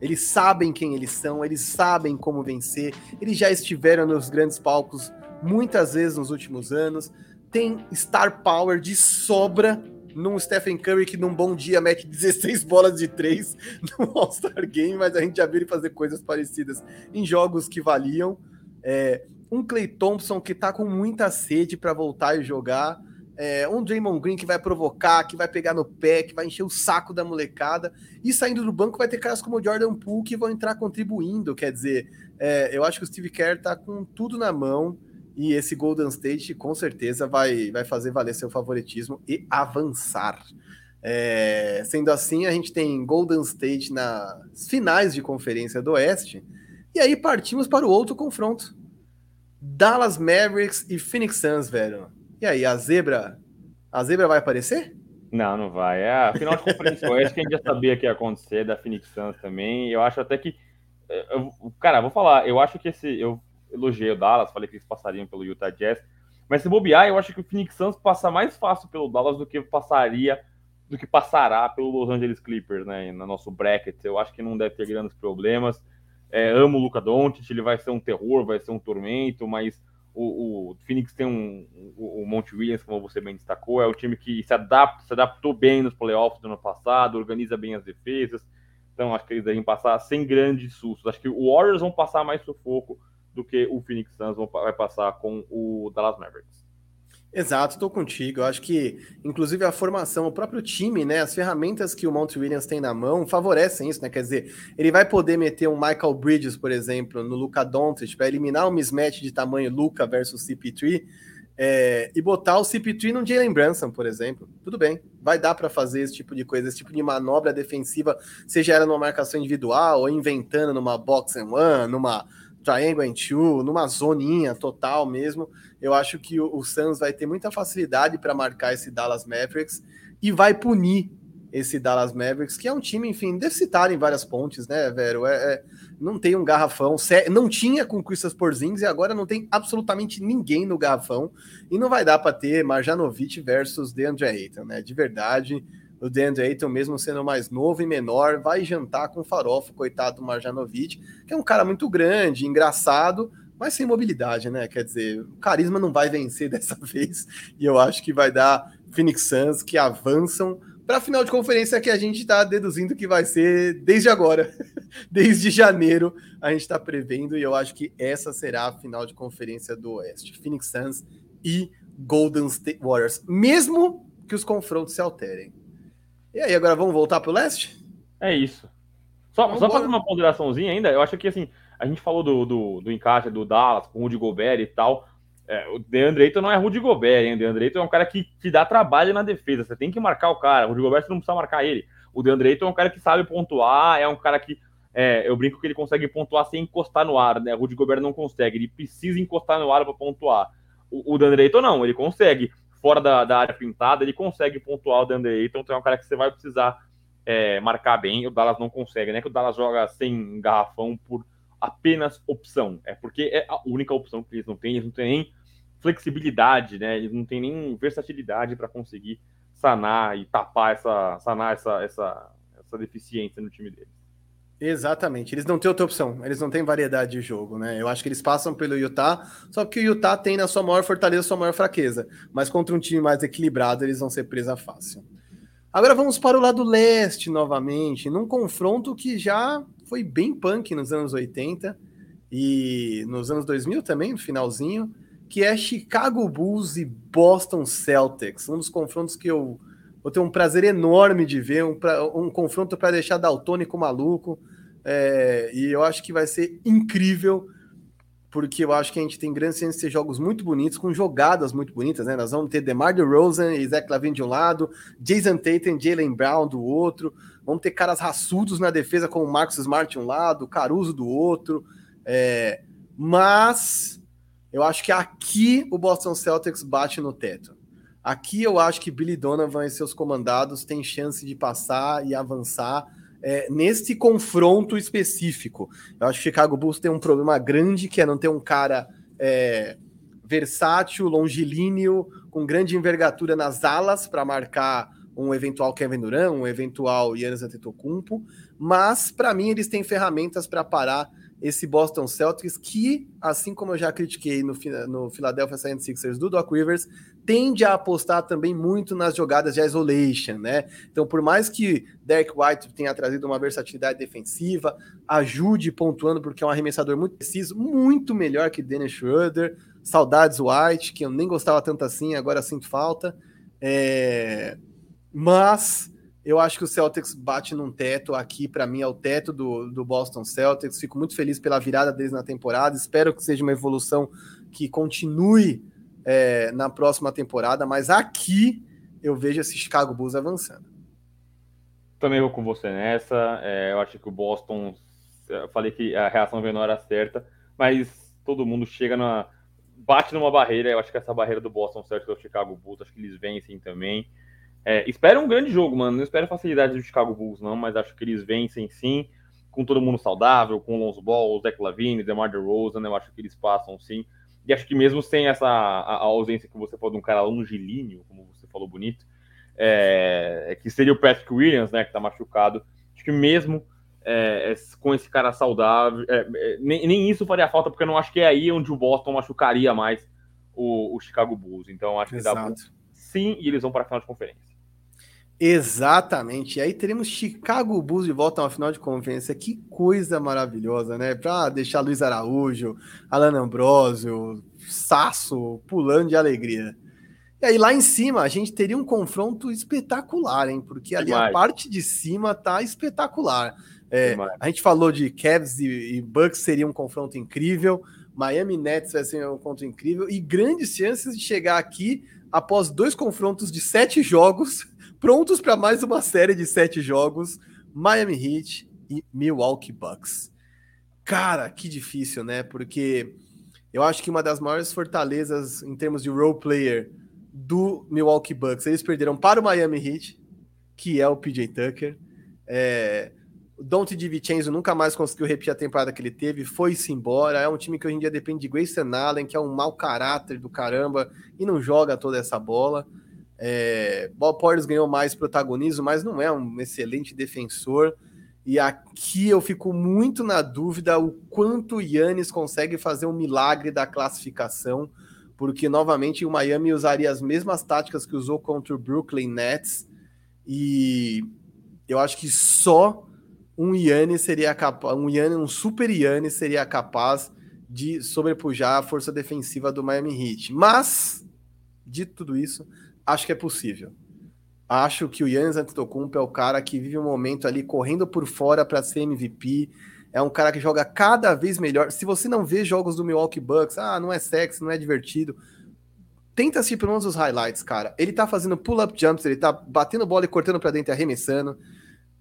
Eles sabem quem eles são, eles sabem como vencer, eles já estiveram nos grandes palcos muitas vezes nos últimos anos, tem star power de sobra num Stephen Curry que num bom dia mete 16 bolas de 3 no All-Star Game, mas a gente já viu ele fazer coisas parecidas em jogos que valiam. É, um Clay Thompson que tá com muita sede para voltar e jogar. é, um Draymond Green que vai provocar, que vai pegar no pé, que vai encher o saco da molecada, e saindo do banco vai ter caras como o Jordan Poole que vão entrar contribuindo, quer dizer, é, eu acho que o Steve Kerr tá com tudo na mão, e esse Golden State com certeza vai, vai fazer valer seu favoritismo e avançar. É, sendo assim, a gente tem Golden State nas finais de conferência do Oeste, e aí partimos para o outro confronto. Dallas Mavericks e Phoenix Suns, velho. E aí, a zebra, a zebra vai aparecer? Não, não vai. É a final de conferência oeste que a gente já sabia que ia acontecer, da Phoenix Suns também. Eu acho até que. Eu, cara, vou falar, eu acho que esse. Eu elogiei o Dallas, falei que eles passariam pelo Utah Jazz. Mas se bobear, eu acho que o Phoenix Suns passa mais fácil pelo Dallas do que passaria, do que passará pelo Los Angeles Clippers, né? No nosso bracket. Eu acho que não deve ter grandes problemas. É, amo o Luca Doncic, ele vai ser um terror, vai ser um tormento, mas o, o Phoenix tem um, o, o Monte Williams, como você bem destacou, é um time que se adapta, se adaptou bem nos playoffs do ano passado, organiza bem as defesas. Então acho que eles devem passar sem grandes sustos. Acho que o Warriors vão passar mais sufoco do que o Phoenix Suns vai passar com o Dallas Mavericks. Exato, estou contigo. Eu acho que, inclusive, a formação, o próprio time, né, as ferramentas que o Monty Williams tem na mão favorecem isso, né? Quer dizer, ele vai poder meter um Michael Bridges, por exemplo, no Luca Doncic para eliminar o um mismatch de tamanho Luca versus CP3 é, e botar o CP3 no Jalen Brunson, por exemplo. Tudo bem, vai dar para fazer esse tipo de coisa, esse tipo de manobra defensiva, seja ela numa marcação individual ou inventando numa box and one, numa triangle and two, numa zoninha total mesmo eu acho que o, o Suns vai ter muita facilidade para marcar esse Dallas Mavericks e vai punir esse Dallas Mavericks, que é um time, enfim, deficitário em várias pontes, né, Vero? É, é, não tem um garrafão, não tinha com Christopher Porzingis e agora não tem absolutamente ninguém no garrafão e não vai dar para ter Marjanovic versus DeAndre Ayton, né? De verdade, o DeAndre Ayton, mesmo sendo mais novo e menor, vai jantar com farofa, coitado do Marjanovic, que é um cara muito grande, engraçado, mas sem mobilidade, né? Quer dizer, o carisma não vai vencer dessa vez, e eu acho que vai dar Phoenix Suns que avançam para a final de conferência que a gente está deduzindo que vai ser desde agora, desde janeiro, a gente está prevendo, e eu acho que essa será a final de conferência do Oeste: Phoenix Suns e Golden State Warriors, mesmo que os confrontos se alterem. E aí, agora vamos voltar para o leste? É isso. Só, só fazer uma ponderaçãozinha ainda, eu acho que assim a gente falou do, do, do encaixe do Dallas com o Rudy Gobert e tal. É, o DeAndre Ayton não é Rudy Gobert, hein? O DeAndre Ayton é um cara que te dá trabalho na defesa. Você tem que marcar o cara. O Rudy Gobert você não precisa marcar ele. O DeAndre Ayton é um cara que sabe pontuar, é um cara que é, eu brinco que ele consegue pontuar sem encostar no ar, né? O Rudy Gobert não consegue, ele precisa encostar no ar para pontuar. O, o DeAndre Ayton não, ele consegue. Fora da, da, área pintada, ele consegue pontuar o DeAndre Ayton, então é um cara que você vai precisar é, marcar bem. O Dallas não consegue, né? Que o Dallas joga sem garrafão por apenas opção. É porque é a única opção que eles não têm, eles não têm nem flexibilidade, né? Eles não têm nem versatilidade para conseguir sanar e tapar essa, sanar essa, essa, essa deficiência no time deles. Exatamente, eles não têm outra opção, eles não têm variedade de jogo, né? Eu acho que eles passam pelo Utah, só que o Utah tem na sua maior fortaleza sua maior fraqueza, mas contra um time mais equilibrado eles vão ser presa fácil. Agora vamos para o lado leste novamente, num confronto que já foi bem punk nos anos 80 e nos anos 2000 também, no finalzinho, que é Chicago Bulls e Boston Celtics, um dos confrontos que eu vou ter um prazer enorme de ver, um, pra, um confronto para deixar daltônico maluco, é, e eu acho que vai ser incrível, porque eu acho que a gente tem grandes chances de ter jogos muito bonitos, com jogadas muito bonitas, né? Nós vamos ter DeMar DeRozan e Zach Lavine de um lado, Jason Tatum e Jalen Brown do outro, Vamos ter caras raçudos na defesa, como o Marcos Smart de um lado, Caruso do outro. É, mas eu acho que aqui o Boston Celtics bate no teto. Aqui eu acho que Billy Donovan e seus comandados têm chance de passar e avançar é, nesse confronto específico. Eu acho que o Chicago Bulls tem um problema grande, que é não ter um cara é, versátil, longilíneo, com grande envergadura nas alas para marcar um eventual Kevin Durant, um eventual Yannis Antetokounmpo, mas para mim eles têm ferramentas para parar esse Boston Celtics que, assim como eu já critiquei no, no Philadelphia 76ers do Doc Rivers, tende a apostar também muito nas jogadas de isolation, né? Então, por mais que Derek White tenha trazido uma versatilidade defensiva, ajude pontuando porque é um arremessador muito preciso, muito melhor que Dennis Schroeder, Saudades White, que eu nem gostava tanto assim, agora sinto falta. É... Mas eu acho que o Celtics bate num teto aqui, para mim é o teto do, do Boston Celtics. Fico muito feliz pela virada deles na temporada. Espero que seja uma evolução que continue é, na próxima temporada, mas aqui eu vejo esse Chicago Bulls avançando. Também vou com você nessa. É, eu acho que o Boston. Eu falei que a reação veio na hora certa, mas todo mundo chega na. bate numa barreira. Eu acho que essa barreira do Boston certo é o Chicago Bulls. Acho que eles vencem também. É, espero um grande jogo, mano. Não espero facilidade do Chicago Bulls, não, mas acho que eles vencem sim, com todo mundo saudável, com o Lonzo Ball, o Zach Lavine, DeMar DeRozan, eu acho que eles passam sim. E acho que mesmo sem essa a, a ausência que você falou de um cara longilíneo, como você falou bonito, é, que seria o Patrick Williams, né, que tá machucado, acho que mesmo é, com esse cara saudável, é, é, nem, nem, isso faria falta, porque eu não acho que é aí onde o Boston machucaria mais o, o Chicago Bulls. Então acho que Exato. dá sim e eles vão para a final de conferência. Exatamente. E aí teremos Chicago Bulls de volta ao final de conferência. Que coisa maravilhosa, né? Para deixar Luiz Araújo, Alan Ambrosio, Sasso pulando de alegria. E aí lá em cima a gente teria um confronto espetacular, hein? Porque ali Demais. a parte de cima tá espetacular. É, a gente falou de Cavs e, e Bucks seria um confronto incrível. Miami Nets vai ser um confronto incrível e grandes chances de chegar aqui após dois confrontos de sete jogos prontos para mais uma série de sete jogos: Miami Heat e Milwaukee Bucks. Cara, que difícil, né? Porque eu acho que uma das maiores fortalezas em termos de role player do Milwaukee Bucks, eles perderam para o Miami Heat, que é o PJ Tucker. É, o Dante DiVincenzo nunca mais conseguiu repetir a temporada que ele teve, foi-se embora. É um time que hoje em dia depende de Grayson Allen, que é um mau caráter do caramba e não joga toda essa bola. É, Bob Portis ganhou mais protagonismo, mas não é um excelente defensor. E aqui eu fico muito na dúvida o quanto o Yannis consegue fazer um milagre da classificação, porque novamente o Miami usaria as mesmas táticas que usou contra o Brooklyn Nets. E eu acho que só um Yannis seria capaz, um um super Yannis seria capaz de sobrepujar a força defensiva do Miami Heat. Mas, dito tudo isso, acho que é possível. Acho que o Yannis Antetokounmpo é o cara que vive um momento ali correndo por fora para ser MVP. É um cara que joga cada vez melhor. Se você não vê jogos do Milwaukee Bucks, ah, não é sexy, não é divertido. Tenta assistir pelo menos os highlights, cara. Ele tá fazendo pull-up jumps, ele tá batendo bola e cortando para dentro e arremessando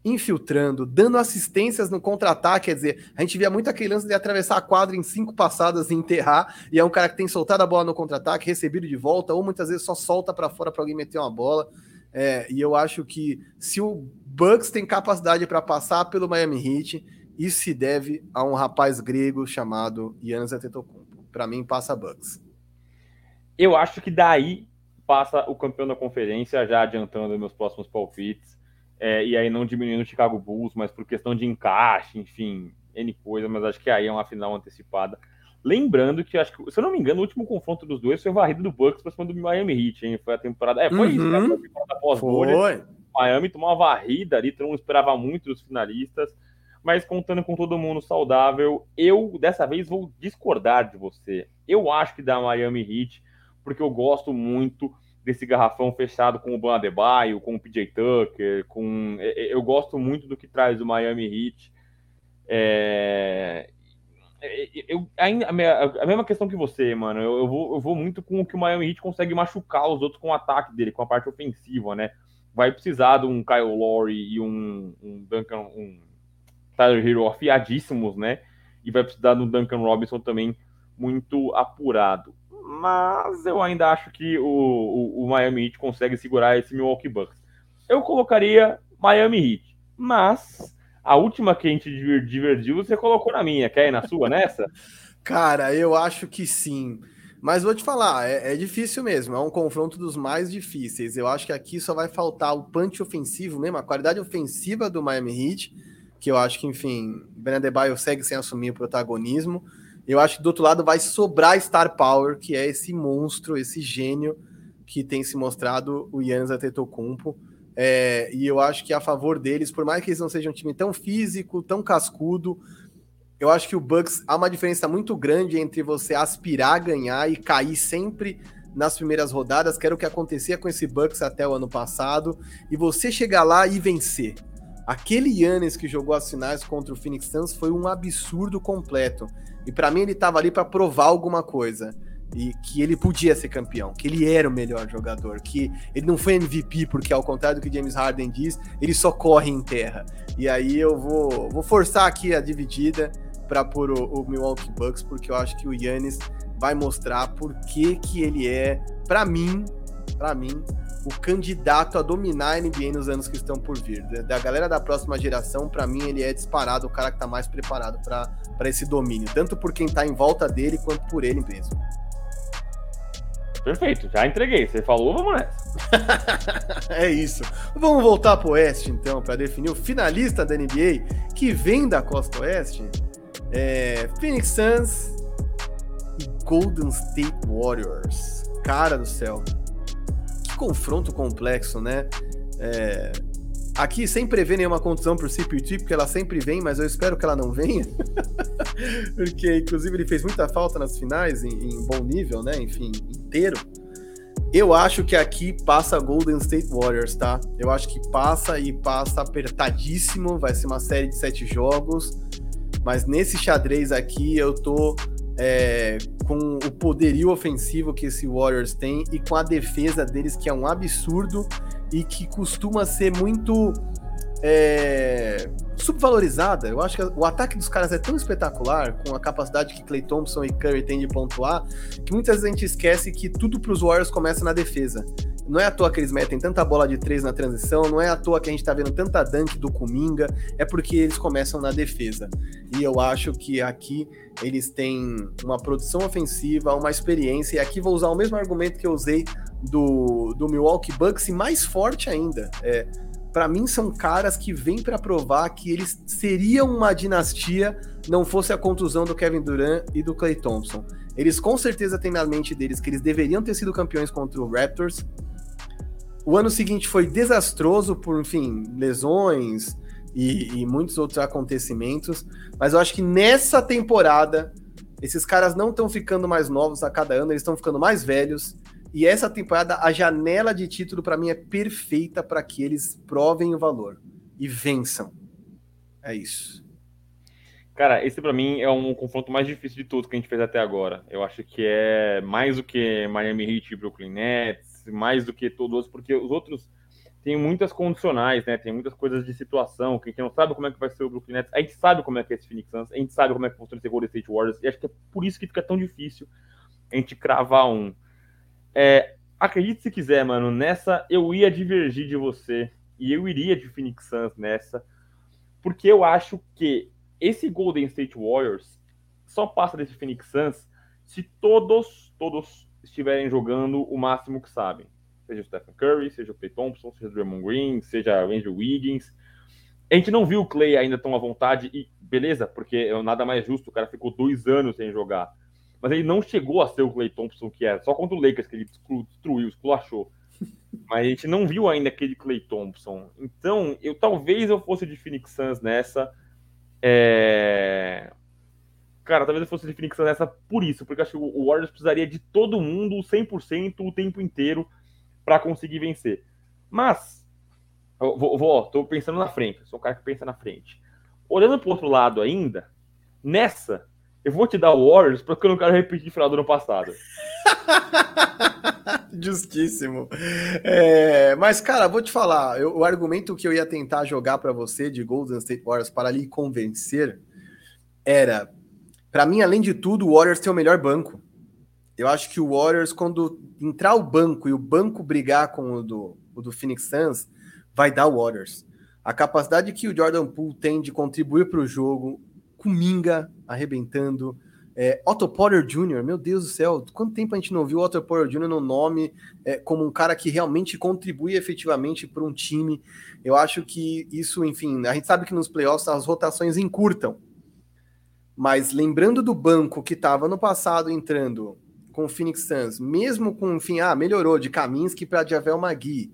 infiltrando, dando assistências no contra-ataque, quer dizer, a gente via muito aquele lance de atravessar a quadra em cinco passadas e enterrar, e é um cara que tem soltado a bola no contra-ataque, recebido de volta, ou muitas vezes só solta para fora para alguém meter uma bola. É, e eu acho que se o Bucks tem capacidade para passar pelo Miami Heat, isso se deve a um rapaz grego chamado Giannis Antetokounmpo. Para mim, passa Bucks. Eu acho que daí passa o campeão da conferência, já adiantando meus próximos palpites é, e aí não diminuindo o Chicago Bulls, mas por questão de encaixe, enfim, N coisa, mas acho que aí é uma final antecipada. Lembrando que, acho que, se eu não me engano, o último confronto dos dois foi varrido do Bucks para cima do Miami Heat, hein? Foi a temporada. É, foi uhum. isso, né? Foi a temporada pós Foi. Miami tomou uma varrida ali, mundo esperava muito dos finalistas, mas contando com todo mundo saudável, eu dessa vez vou discordar de você. Eu acho que dá Miami Heat, porque eu gosto muito desse garrafão fechado com o Ban Adebayo, com o PJ Tucker, com é, é, eu gosto muito do que traz o Miami Heat. É... é eu, a, mesma questão que você, mano. Eu, eu, vou, eu vou muito com o que o Miami Heat consegue machucar os outros com o ataque dele, com a parte ofensiva, né? Vai precisar de um Kyle Lowry e um, um Duncan, um Tyler Hero afiadíssimos, né? E vai precisar de um Duncan Robinson também muito apurado mas eu ainda acho que o, o, o, Miami Heat consegue segurar esse Milwaukee Bucks. Eu colocaria Miami Heat, mas a última que a gente divergiu você colocou na minha. Quer ir na sua nessa? Cara, eu acho que sim. Mas vou te falar, é, é, difícil mesmo, é um confronto dos mais difíceis. Eu acho que aqui só vai faltar o punch ofensivo mesmo, a qualidade ofensiva do Miami Heat, que eu acho que, enfim, Ben Adebayo segue sem assumir o protagonismo. Eu acho que do outro lado vai sobrar Star Power, que é esse monstro, esse gênio que tem se mostrado o Yannis Antetokounmpo. É, e eu acho que a favor deles, por mais que eles não sejam um time tão físico, tão cascudo, Eu acho que o Bucks há uma diferença muito grande entre você aspirar a ganhar e cair sempre nas primeiras rodadas, que era o que acontecia com esse Bucks até o ano passado, e você chegar lá e vencer. Aquele Yannis que jogou as finais contra o Phoenix Suns foi um absurdo completo. E para mim ele estava ali para provar alguma coisa e que ele podia ser campeão, que ele era o melhor jogador, que ele não foi MVP porque ao contrário do que James Harden diz, ele só corre em terra. E aí eu vou, vou forçar aqui a dividida para pôr o, o, Milwaukee Bucks porque eu acho que o Yannis vai mostrar por que que ele é, para mim, para mim, o candidato a dominar a NBA nos anos que estão por vir. Da galera da próxima geração, para mim, ele é disparado o cara que tá mais preparado para esse domínio, tanto por quem tá em volta dele quanto por ele mesmo. Perfeito, já entreguei. Você falou, vamos nessa. é isso. Vamos voltar pro Oeste, então, para definir o finalista da NBA que vem da Costa Oeste. É Phoenix Suns e Golden State Warriors. Cara do céu. Confronto complexo, né? É, Aqui, sem prever nenhuma contusão pro CP3, porque ela sempre vem, mas eu espero que ela não venha. porque, inclusive, ele fez muita falta nas finais, em, em, bom nível, né? Enfim, inteiro. Eu acho que aqui passa Golden State Warriors, tá? Eu acho que passa e passa apertadíssimo. Vai ser uma série de sete jogos. Mas nesse xadrez aqui, eu tô é, com o poderio ofensivo que esse Warriors tem e com a defesa deles, que é um absurdo e que costuma ser muito é, subvalorizada. Eu acho que o ataque dos caras é tão espetacular, com a capacidade que Clay Thompson e Curry têm de pontuar, que muitas vezes a gente esquece que tudo para os Warriors começa na defesa. Não é à toa que eles metem tanta bola de três na transição, não é à toa que a gente tá vendo tanta dunk do Kuminga, é porque eles começam na defesa. E eu acho que aqui eles têm uma produção ofensiva, uma experiência, e aqui vou usar o mesmo argumento que eu usei do, do Milwaukee Bucks, e mais forte ainda. É, para mim são caras que vêm para provar que eles seriam uma dinastia não fosse a contusão do Kevin Durant e do Clay Thompson. Eles com certeza têm na mente deles que eles deveriam ter sido campeões contra o Raptors, o ano seguinte foi desastroso por, enfim, lesões e, e muitos outros acontecimentos. Mas eu acho que nessa temporada, esses caras não estão ficando mais novos a cada ano, eles estão ficando mais velhos. E essa temporada, a janela de título, para mim, é perfeita para que eles provem o valor e vençam. É isso. Cara, esse para mim é um confronto mais difícil de todos que a gente fez até agora. Eu acho que é mais do que Miami Heat e Brooklyn Nets, mais do que todos, porque os outros têm muitas condicionais, né? Tem muitas coisas de situação, que a gente não sabe como é que vai ser o Brooklyn Nets, a gente sabe como é que é esse Phoenix Suns, a gente sabe como é que funciona esse Golden State Warriors, e acho que é por isso que fica tão difícil a gente cravar um. É, acredite se quiser, mano, nessa eu ia divergir de você, e eu iria de Phoenix Suns nessa, porque eu acho que esse Golden State Warriors só passa desse Phoenix Suns se todos, todos estiverem jogando o máximo que sabem. Seja o Stephen Curry, seja o Clay Thompson, seja o Draymond Green, seja o Andrew Wiggins. A gente não viu o Clay ainda tão à vontade, e beleza, porque é nada mais justo, o cara ficou dois anos sem jogar. Mas ele não chegou a ser o Clay Thompson que era, só contra o Lakers que ele destruiu, esculachou. Mas a gente não viu ainda aquele Clay Thompson. Então, eu talvez eu fosse de Phoenix Suns nessa. É... Cara, talvez eu fosse de Phoenix nessa por isso, porque acho que o Warriors precisaria de todo mundo 100% o tempo inteiro para conseguir vencer. Mas, eu vou, tô pensando na frente, sou um cara que pensa na frente. Olhando pro outro lado ainda, nessa, eu vou te dar o Warriors porque eu não quero repetir o final do ano passado. Justíssimo. É, mas, cara, vou te falar, eu, o argumento que eu ia tentar jogar para você de Golden State Warriors para lhe convencer era para mim, além de tudo, o Warriors tem o melhor banco. Eu acho que o Warriors, quando entrar o banco e o banco brigar com o do, o do Phoenix Suns, vai dar o Warriors. A capacidade que o Jordan Poole tem de contribuir para o jogo, Kuminga arrebentando, é, Otto Porter Jr., meu Deus do céu, quanto tempo a gente não viu Otto Porter Jr. no nome é, como um cara que realmente contribui efetivamente para um time? Eu acho que isso, enfim, a gente sabe que nos playoffs as rotações encurtam. Mas lembrando do banco que estava no passado entrando com o Phoenix Suns, mesmo com, enfim, ah, melhorou de Kaminsky para Javel Magui.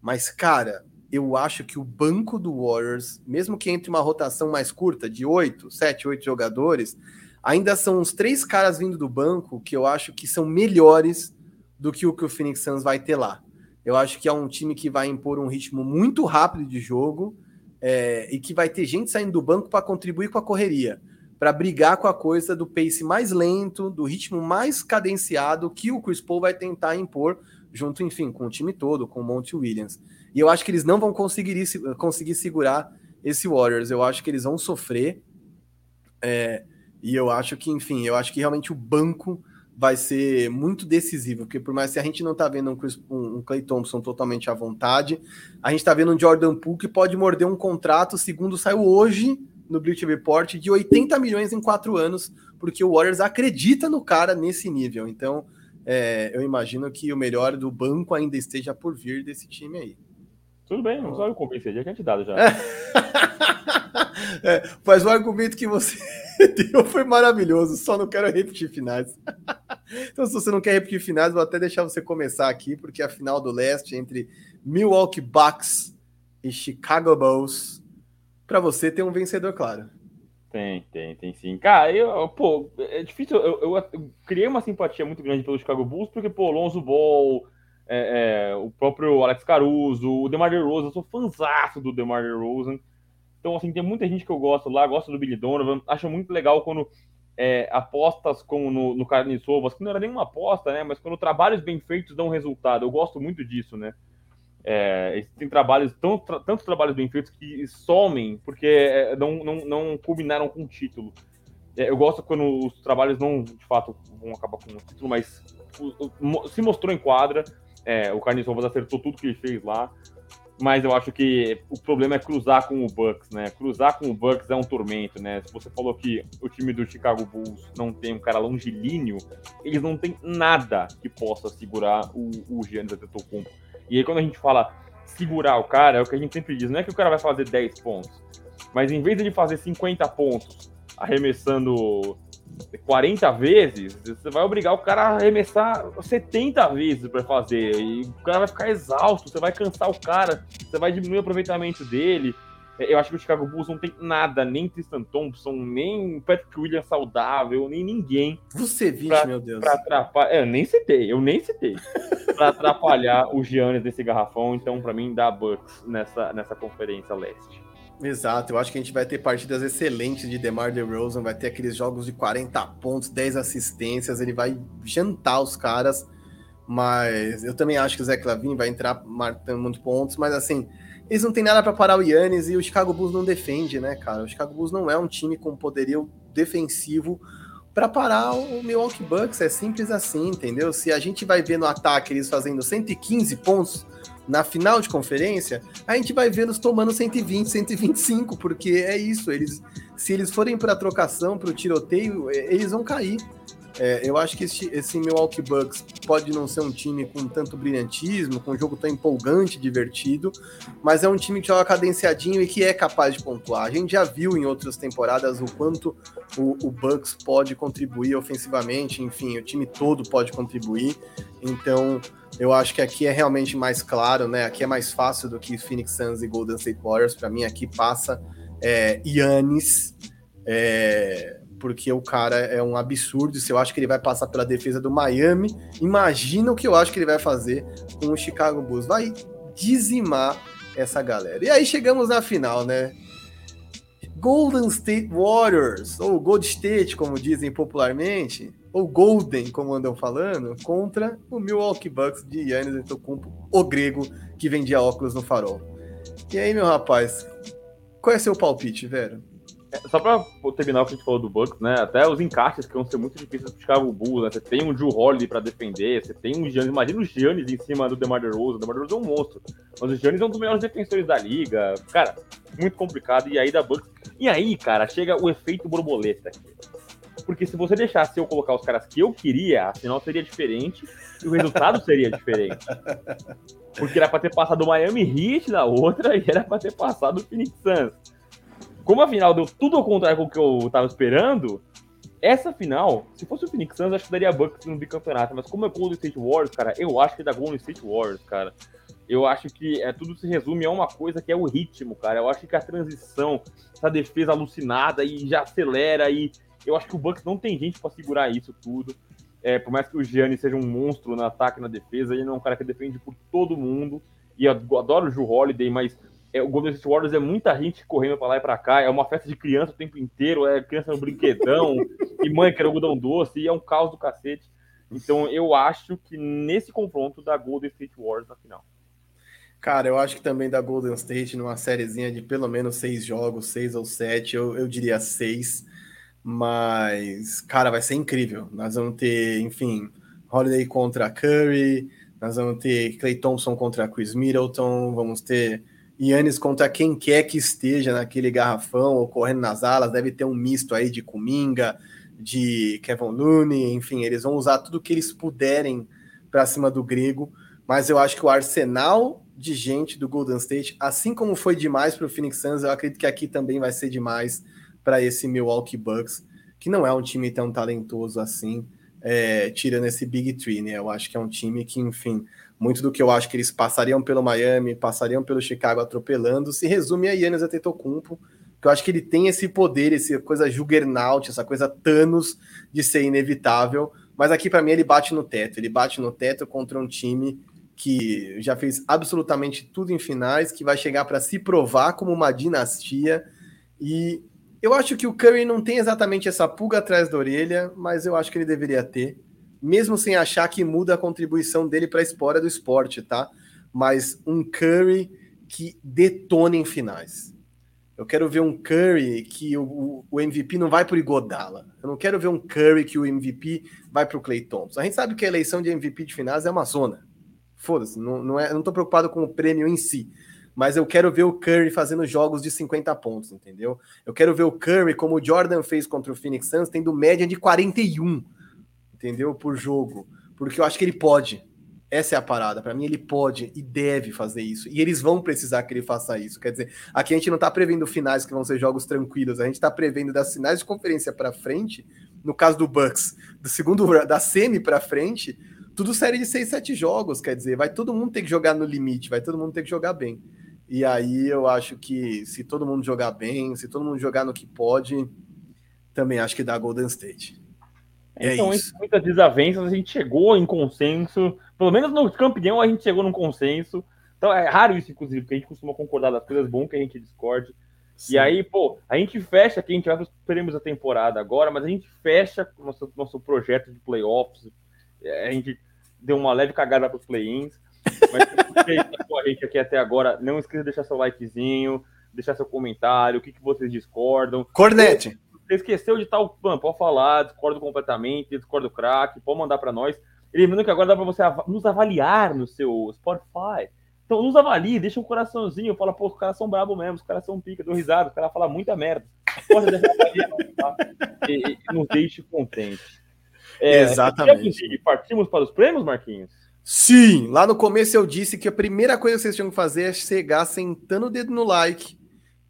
Mas, cara, eu acho que o banco do Warriors, mesmo que entre uma rotação mais curta, de oito, sete, oito jogadores, ainda são uns três caras vindo do banco que eu acho que são melhores do que o que o Phoenix Suns vai ter lá. Eu acho que é um time que vai impor um ritmo muito rápido de jogo é, e que vai ter gente saindo do banco para contribuir com a correria, para brigar com a coisa do pace mais lento, do ritmo mais cadenciado que o Chris Paul vai tentar impor, junto, enfim, com o time todo, com o Monte Williams. E eu acho que eles não vão conseguir, conseguir segurar esse Warriors. Eu acho que eles vão sofrer. É, e eu acho que, enfim, eu acho que realmente o banco vai ser muito decisivo, porque por mais que a gente não tá vendo um, Chris, um, um Clay Thompson totalmente à vontade, a gente tá vendo um Jordan Poole que pode morder um contrato, segundo saiu hoje no Bleacher Report, de 80 milhões em quatro anos, porque o Warriors acredita no cara nesse nível. Então, é, eu imagino que o melhor do banco ainda esteja por vir desse time aí. Tudo bem, não sabe convencer, já tinha te dado já. É, mas o argumento que você deu foi maravilhoso, só não quero repetir finais. então, se você não quer repetir finais, vou até deixar você começar aqui, porque a final do leste entre Milwaukee Bucks e Chicago Bulls, para você tem um vencedor claro. Tem, tem, tem sim. Cara, eu, pô, é difícil. Eu, eu, eu, criei uma simpatia muito grande pelo Chicago Bulls, porque, pô, Lonzo Ball, é, é, o próprio Alex Caruso, o DeMar DeRozan, eu sou fãzaço do DeMar DeRozan. Então, assim, tem muita gente que eu gosto lá, gosto do Billy Donovan, acho muito legal quando é, apostas como no, no Carniçovas, que não era nenhuma aposta, né? Mas quando trabalhos bem feitos dão resultado. Eu gosto muito disso, né? É, tem trabalhos, tão, tra, tantos trabalhos bem feitos que somem porque é, não, não, não culminaram com o título. É, eu gosto quando os trabalhos não, de fato, vão acabar com o título, mas o, o, se mostrou em quadra. É, o Carniçovas acertou tudo que ele fez lá mas eu acho que o problema é cruzar com o Bucks, né? Cruzar com o Bucks é um tormento, né? Se você falou que o time do Chicago Bulls não tem um cara longilíneo, eles não têm nada que possa segurar o, o Giannis Antetokounmpo. E aí quando a gente fala segurar o cara, é o que a gente sempre diz, não é que o cara vai fazer 10 pontos, mas em vez de fazer 50 pontos arremessando 40 vezes, você vai obrigar o cara a arremessar 70 vezes para fazer. E o cara vai ficar exausto, você vai cansar o cara, você vai diminuir o aproveitamento dele. Eu acho que o Chicago Bulls não tem nada, nem Tristan Thompson, nem Patrick Williams saudável, nem ninguém. Você viu, meu Deus. Pra atrapalhar. É, eu nem citei, eu nem citei. para atrapalhar o Giannis desse garrafão. Então, para mim, dá Bucks nessa, nessa conferência leste. Exato, eu acho que a gente vai ter partidas excelentes de DeMar DeRozan, vai ter aqueles jogos de 40 pontos, 10 assistências, ele vai jantar os caras, mas eu também acho que o Zé Clavin vai entrar marcando muitos pontos, mas assim, eles não tem nada para parar o Yannis e o Chicago Bulls não defende, né, cara? O Chicago Bulls não é um time com poderio defensivo para parar o Milwaukee Bucks, é simples assim, entendeu? Se a gente vai ver no ataque eles fazendo 115 pontos, na final de conferência, a gente vai vê-los tomando 120, 125, porque é isso, eles se eles forem para trocação, para o tiroteio, é, eles vão cair. É, eu acho que esse, esse Milwaukee Bucks pode não ser um time com tanto brilhantismo, com um jogo tão empolgante, divertido, mas é um time que joga cadenciadinho e que é capaz de pontuar. A gente já viu em outras temporadas o quanto o, o Bucks pode contribuir ofensivamente, enfim, o time todo pode contribuir. Então, eu acho que aqui é realmente mais claro, né? Aqui é mais fácil do que Phoenix Suns e Golden State Warriors. Para mim, aqui passa é. É, porque o cara é um absurdo. Se eu acho que ele vai passar pela defesa do Miami, imagina o que eu acho que ele vai fazer com o Chicago Bulls. Vai dizimar essa galera. E aí chegamos na final, né? Golden State Warriors, ou Gold State, como dizem popularmente, ou Golden, como andam falando, contra o Milwaukee Bucks de Yannis Antetokounmpo, o grego que vendia óculos no farol. E aí, meu rapaz, qual é seu palpite, velho? Só pra terminar o que a gente falou do Bucks, né? Até os encaixes que vão ser muito difíceis pro Chicago Bulls, né? Você tem um Drew Holiday pra defender, você tem um Giannis, imagina o Giannis em cima do DeMar DeRozan, o DeMar DeRozan é um monstro. Mas o Giannis é um dos melhores defensores da liga. Cara, muito complicado. E aí da Bucks... E aí, cara, chega o efeito borboleta. Porque se você deixasse eu colocar os caras que eu queria, a final seria diferente e o resultado seria diferente. Porque era pra ter passado o Miami Heat na outra e era pra ter passado o Phoenix Suns como a final deu tudo ao contrário do que eu tava esperando, essa final, se fosse o Phoenix Suns, acho que daria Bucks no bicampeonato. Mas como é Golden State Warriors, cara, eu acho que é da Golden State Warriors, cara. Eu acho que é, tudo se resume a uma coisa que é o ritmo, cara. Eu acho que a transição, essa defesa alucinada e já acelera e eu acho que o Bucks não tem gente para segurar isso tudo. É, por mais que o Gianni seja um monstro no ataque e na defesa, ele não é um cara que defende por todo mundo. E eu adoro o Ju Holiday, mas é, o Golden State Warriors é muita gente correndo para lá e para cá, é uma festa de criança o tempo inteiro, é criança no brinquedão, e mãe quer algodão doce, e é um caos do cacete. Então eu acho que nesse confronto da Golden State Warriors na final. Cara, eu acho que também da Golden State, numa sériezinha de pelo menos seis jogos, seis ou sete, eu, eu diria seis. Mas, cara, vai ser incrível. Nós vamos ter, enfim, Holiday contra Curry, nós vamos ter Clay Thompson contra Chris Middleton, vamos ter Yannis contra quem quer que esteja naquele garrafão ou correndo nas alas, deve ter um misto aí de Kuminga, de Kevin Looney, enfim, eles vão usar tudo que eles puderem para cima do grego, mas eu acho que o arsenal de gente do Golden State, assim como foi demais para o Phoenix Suns, eu acredito que aqui também vai ser demais para esse Milwaukee Bucks, que não é um time tão talentoso assim, é, tirando esse Big Three, né? Eu acho que é um time que, enfim, muito do que eu acho que eles passariam pelo Miami, passariam pelo Chicago atropelando, se resume a Yannis Antetokounmpo, que eu acho que ele tem esse poder, essa coisa juggernaut, essa coisa Thanos de ser inevitável, mas aqui para mim ele bate no teto, ele bate no teto contra um time que já fez absolutamente tudo em finais, que vai chegar para se provar como uma dinastia e eu acho que o Curry não tem exatamente essa pulga atrás da orelha, mas eu acho que ele deveria ter mesmo sem achar que muda a contribuição dele para a história do esporte, tá? Mas um Curry que detona em finais. Eu quero ver um Curry que o, o MVP não vai para o Igodala. Eu não quero ver um Curry que o MVP vai para o Clay Thompson. A gente sabe que a eleição de MVP de finais é uma zona. Foda-se, não, não, é, não tô preocupado com o prêmio em si. Mas eu quero ver o Curry fazendo jogos de 50 pontos, entendeu? Eu quero ver o Curry, como o Jordan fez contra o Phoenix Suns, tendo média de 41 entendeu? Por jogo. Porque eu acho que ele pode. Essa é a parada. Para mim, ele pode e deve fazer isso. E eles vão precisar que ele faça isso. Quer dizer, aqui a gente não tá prevendo finais que vão ser jogos tranquilos. A gente tá prevendo das finais de conferência para frente, no caso do Bucks, do segundo da semi para frente, tudo série de 6, 7 jogos. Quer dizer, vai todo mundo ter que jogar no limite, vai todo mundo ter que jogar bem. E aí eu acho que se todo mundo jogar bem, se todo mundo jogar no que pode, também acho que dá Golden State. É então, isso. muitas desavenças, a gente chegou em consenso. Pelo menos no campeão a gente chegou num consenso. Então é raro isso, inclusive, porque a gente costuma concordar das coisas, bom que a gente discorde. Sim. E aí, pô, a gente fecha aqui, a gente vai para os prêmios da temporada agora, mas a gente fecha nosso, nosso projeto de playoffs. É, a gente deu uma leve cagada para os play-ins. Mas se você com a gente aqui até agora, não esqueça de deixar seu likezinho, deixar seu comentário, o que, que vocês discordam. Cornete! Você esqueceu de tal, mano, pode falar, discordo completamente, discordo craque, pode mandar para nós. Lembrando que agora dá para você av nos avaliar no seu Spotify. Então nos avalie, deixa um coraçãozinho, fala, pô, os caras são bravos mesmo, os caras são pica, deu risada, os caras falam muita merda. Pode deixar tá? e, e nos deixe contente. É, Exatamente. Partimos para os prêmios, Marquinhos? Sim, lá no começo eu disse que a primeira coisa que vocês tinham que fazer é chegar sentando o dedo no like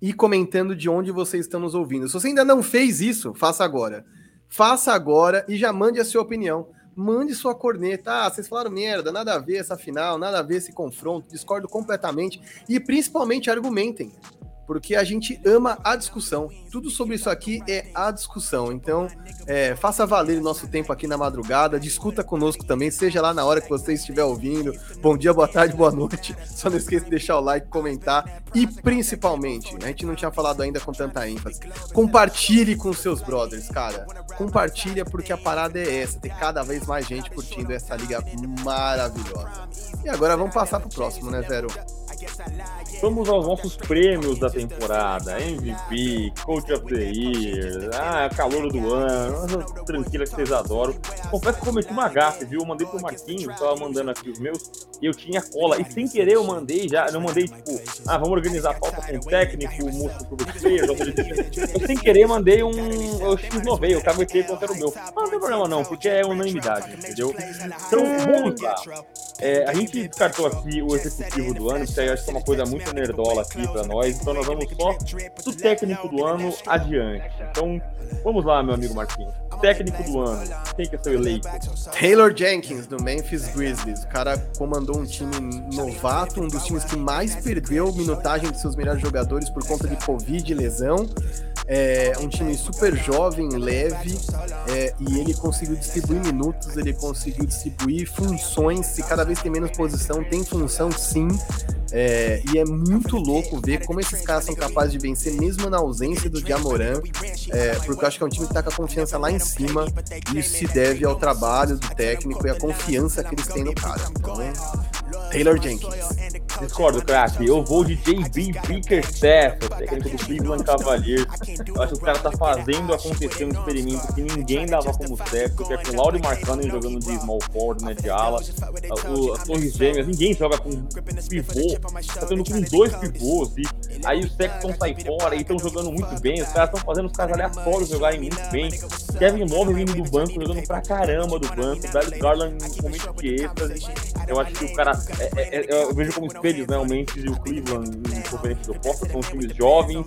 e comentando de onde vocês estão nos ouvindo. Se você ainda não fez isso, faça agora. Faça agora e já mande a sua opinião. Mande sua corneta. Ah, vocês falaram merda, nada a ver essa final, nada a ver esse confronto, discordo completamente. E principalmente argumentem porque a gente ama a discussão. Tudo sobre isso aqui é a discussão. Então, é, faça valer o nosso tempo aqui na madrugada, discuta conosco também, seja lá na hora que você estiver ouvindo. Bom dia, boa tarde, boa noite. Só não esqueça de deixar o like, comentar e principalmente, a gente não tinha falado ainda com tanta ênfase, compartilhe com seus brothers, cara. Compartilha porque a parada é essa, ter cada vez mais gente curtindo essa liga maravilhosa. E agora vamos passar pro próximo, né, Vero? Vamos aos nossos prêmios da temporada: MVP, Coach of the Year, ah, calor do ano, tranquila que vocês adoram. Confesso que cometi uma gafe, viu? Eu mandei pro Marquinhos, tava mandando aqui os meus, e eu tinha cola. E sem querer eu mandei já, não mandei tipo, ah, vamos organizar a pauta com o técnico, o músico pro player, eu sem querer mandei um. Eu X9, eu caguetei era o meu. Não, não tem problema não, porque é unanimidade, entendeu? Então, vamos lá. É, a gente descartou aqui o executivo do ano, porque aí acho que é uma coisa muito nerdola aqui para nós, então nós vamos só do técnico do ano adiante. Então, vamos lá, meu amigo Marquinhos. técnico do ano, quem que é seu eleito? Taylor Jenkins, do Memphis Grizzlies. O cara comandou um time novato, um dos times que mais perdeu minutagem de seus melhores jogadores por conta de Covid e lesão. É um time super jovem, leve, é, e ele conseguiu distribuir minutos, ele conseguiu distribuir funções. Se cada vez tem menos posição, tem função sim. É, e é muito louco ver como esses caras são capazes de vencer, mesmo na ausência do Diamoran, é, porque eu acho que é um time que tá com a confiança lá em cima, e isso se deve ao trabalho do técnico e à confiança que eles têm no cara. Então, Taylor Jenkins. Discordo, craque. Eu vou de JB Bickerstaff, técnico do Cleveland Cavaliers. Eu acho que o cara tá fazendo acontecer um experimento que ninguém dava como certo, que é com o Laurie Marcano jogando de small forward, né, de ala. As torres gêmeas, ninguém joga com pivô, tá tendo com dois pivôs. E aí o Sexton sai fora e estão jogando muito bem. Os caras estão fazendo os caras aleatórios jogarem muito bem. Kevin Love vindo do banco, jogando pra caramba do banco. Darius Garland em momento de êxtase. Eu acho que o cara. É, é, é, eu vejo como espelhos, né? O Memphis e o Cleveland em conferência do oposta. São times jovens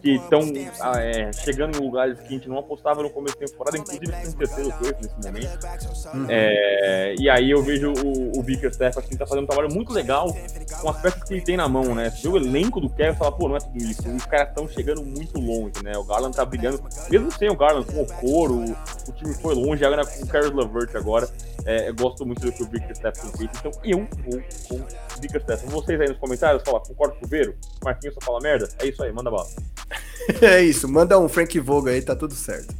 que estão ah, é, chegando em lugares que a gente não apostava no começo da temporada, inclusive tem terceiro dois nesse momento. Uhum. É, e aí eu vejo o, o Bickerstaff assim, tá fazendo um trabalho muito legal com as peças que ele tem na mão, né? Você vê o elenco do Kevin e fala, pô, não é tudo isso. Os caras estão chegando muito longe, né? O Garland tá brilhando, mesmo sem o Garland, com o Coro, o time foi longe, agora com o Carlos Lavert agora. É, eu gosto muito do que o Bickerstaff tem feito, então eu vou com o Bickerstaff. Vocês aí nos comentários, fala, concordo com o Vero? Marquinhos só fala merda? É isso aí, manda bala. é isso, manda um Frank Vogel aí, tá tudo certo.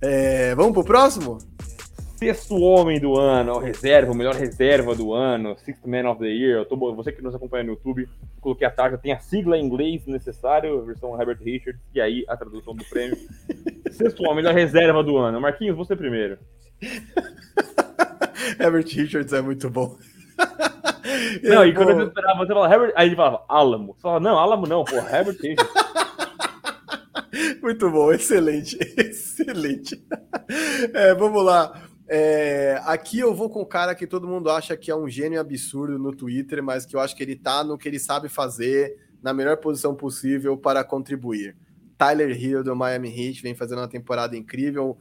É, vamos pro próximo? Sexto homem do ano, reserva, o melhor reserva do ano, Sixth Man of the Year. Eu tô, você que nos acompanha no YouTube, coloquei a tarja, tem a sigla em inglês necessário, versão Herbert Richards, e aí a tradução do prêmio. Sexto homem, melhor reserva do ano. Marquinhos, você primeiro. Herbert Richards é muito bom. Não, e quando eu esperava, você falava Herbert, aí ele falava Alamo. Você falava, não, Alamo não, pô, Herbert. Muito bom, excelente, excelente. É, vamos lá. É, aqui eu vou com o cara que todo mundo acha que é um gênio absurdo no Twitter, mas que eu acho que ele tá no que ele sabe fazer, na melhor posição possível para contribuir. Tyler Hill do Miami Heat vem fazendo uma temporada incrível,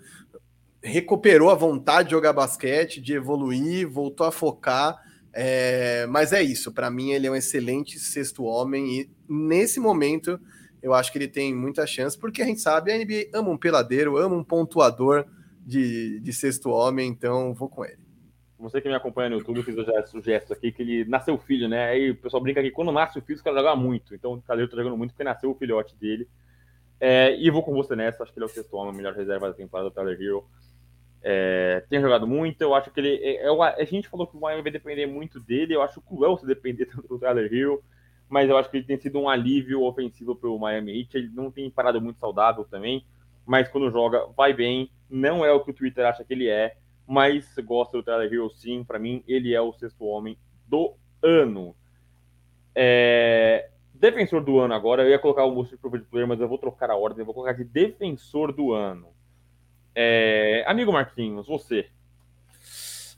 recuperou a vontade de jogar basquete, de evoluir, voltou a focar. É, mas é isso, para mim ele é um excelente sexto homem e nesse momento eu acho que ele tem muita chance, porque a gente sabe, a NBA ama um peladeiro, ama um pontuador de, de sexto homem, então vou com ele. Você que me acompanha no YouTube, eu fiz o gesto aqui, que ele nasceu filho, né? Aí o pessoal brinca que quando nasce o filho, os caras jogam muito. Então o Calheiro tá jogando muito porque nasceu o filhote dele. É, e vou com você nessa, acho que ele é o sexto homem, melhor reserva da temporada do Tyler Hero. É, tem jogado muito, eu acho que ele. É, é a gente falou que o Miami vai depender muito dele, eu acho cruel se depender tanto do Tyler Hero, mas eu acho que ele tem sido um alívio ofensivo para o Miami Heat. Ele não tem parado muito saudável também, mas quando joga, vai bem. Não é o que o Twitter acha que ele é, mas gosta do Tyler Hero sim. Para mim, ele é o sexto homem do ano. É... Defensor do ano agora, eu ia colocar o Most Improved Player, mas eu vou trocar a ordem, eu vou colocar de defensor do ano. É... Amigo Marquinhos, você.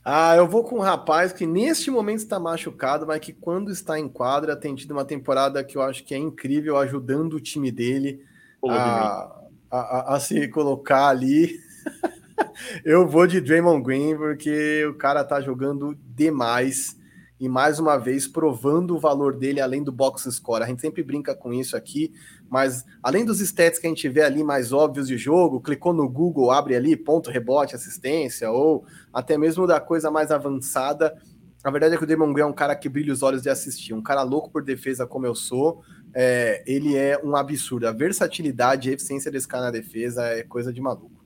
Ah, eu vou com um rapaz que neste momento está machucado, mas que quando está em quadra tem tido uma temporada que eu acho que é incrível, ajudando o time dele a, a, a, se colocar ali. eu vou de Draymond Green porque o cara tá jogando demais e mais uma vez provando o valor dele além do box score. A gente sempre brinca com isso aqui, mas além dos stats que a gente vê ali mais óbvios de jogo, clicou no Google, abre ali ponto, rebote, assistência, ou até mesmo da coisa mais avançada. A verdade é que o Damon Green é um cara que brilha os olhos de assistir, um cara louco por defesa como eu sou. É, ele é um absurdo. A versatilidade e eficiência desse cara na defesa é coisa de maluco.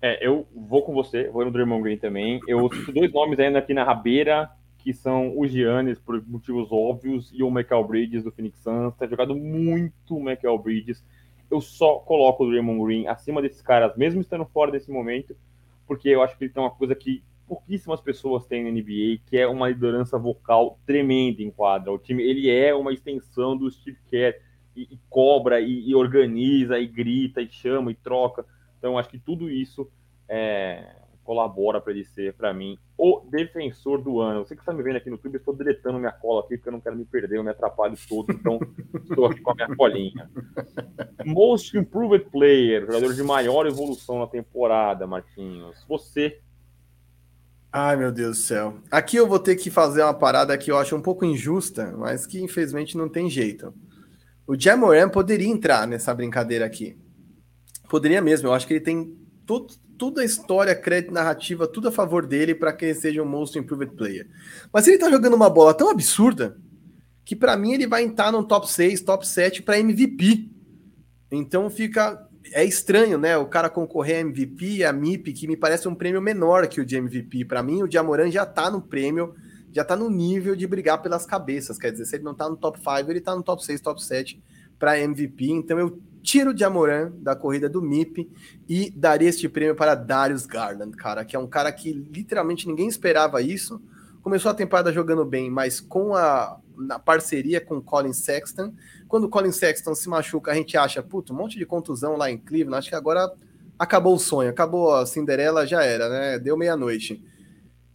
É, eu vou com você, vou no Draymond Green também. Eu cito dois nomes ainda aqui na rabeira, que são o Giannis, por motivos óbvios, e o Michael Bridges do Phoenix Suns. Tá jogado muito o Michael Bridges. Eu só coloco o Draymond Green acima desses caras, mesmo estando fora desse momento, porque eu acho que ele tem uma coisa que pouquíssimas pessoas têm na NBA, que é uma liderança vocal tremenda em quadra. O time, ele é uma extensão do Steve Kerr, e, e cobra, e, e, organiza, e grita, e chama, e troca. Então, acho que tudo isso é, colabora para ele ser, para mim, o defensor do ano. Você que está me vendo aqui no YouTube, eu estou deletando minha cola aqui, porque eu não quero me perder, eu me atrapalho todo, então estou aqui com a minha colinha. Most Improved Player, jogador de maior evolução na temporada, Marquinhos. Você. Ai, meu Deus do céu. Aqui eu vou ter que fazer uma parada que eu acho um pouco injusta, mas que infelizmente não tem jeito. O Jamoran poderia entrar nessa brincadeira aqui. Poderia mesmo, eu acho que ele tem tudo, toda a história, crédito, narrativa, tudo a favor dele para que ele seja um Most Improved Player. Mas ele tá jogando uma bola tão absurda que para mim ele vai entrar no top 6, top 7 para MVP. Então fica é estranho, né? O cara concorrer a MVP, a MIP, que me parece um prêmio menor que o de MVP. Para mim, o Diamoran já tá no prêmio, já tá no nível de brigar pelas cabeças. Quer dizer, se ele não tá no top 5, ele tá no top 6, top 7 para MVP. Então eu tiro de Amoran da corrida do MIP e daria este prêmio para Darius Garland, cara, que é um cara que literalmente ninguém esperava isso. Começou a temporada jogando bem, mas com a na parceria com Colin Sexton. Quando o Colin Sexton se machuca, a gente acha, puto, um monte de contusão lá em Cleveland. Acho que agora acabou o sonho, acabou a Cinderela, já era, né? Deu meia-noite.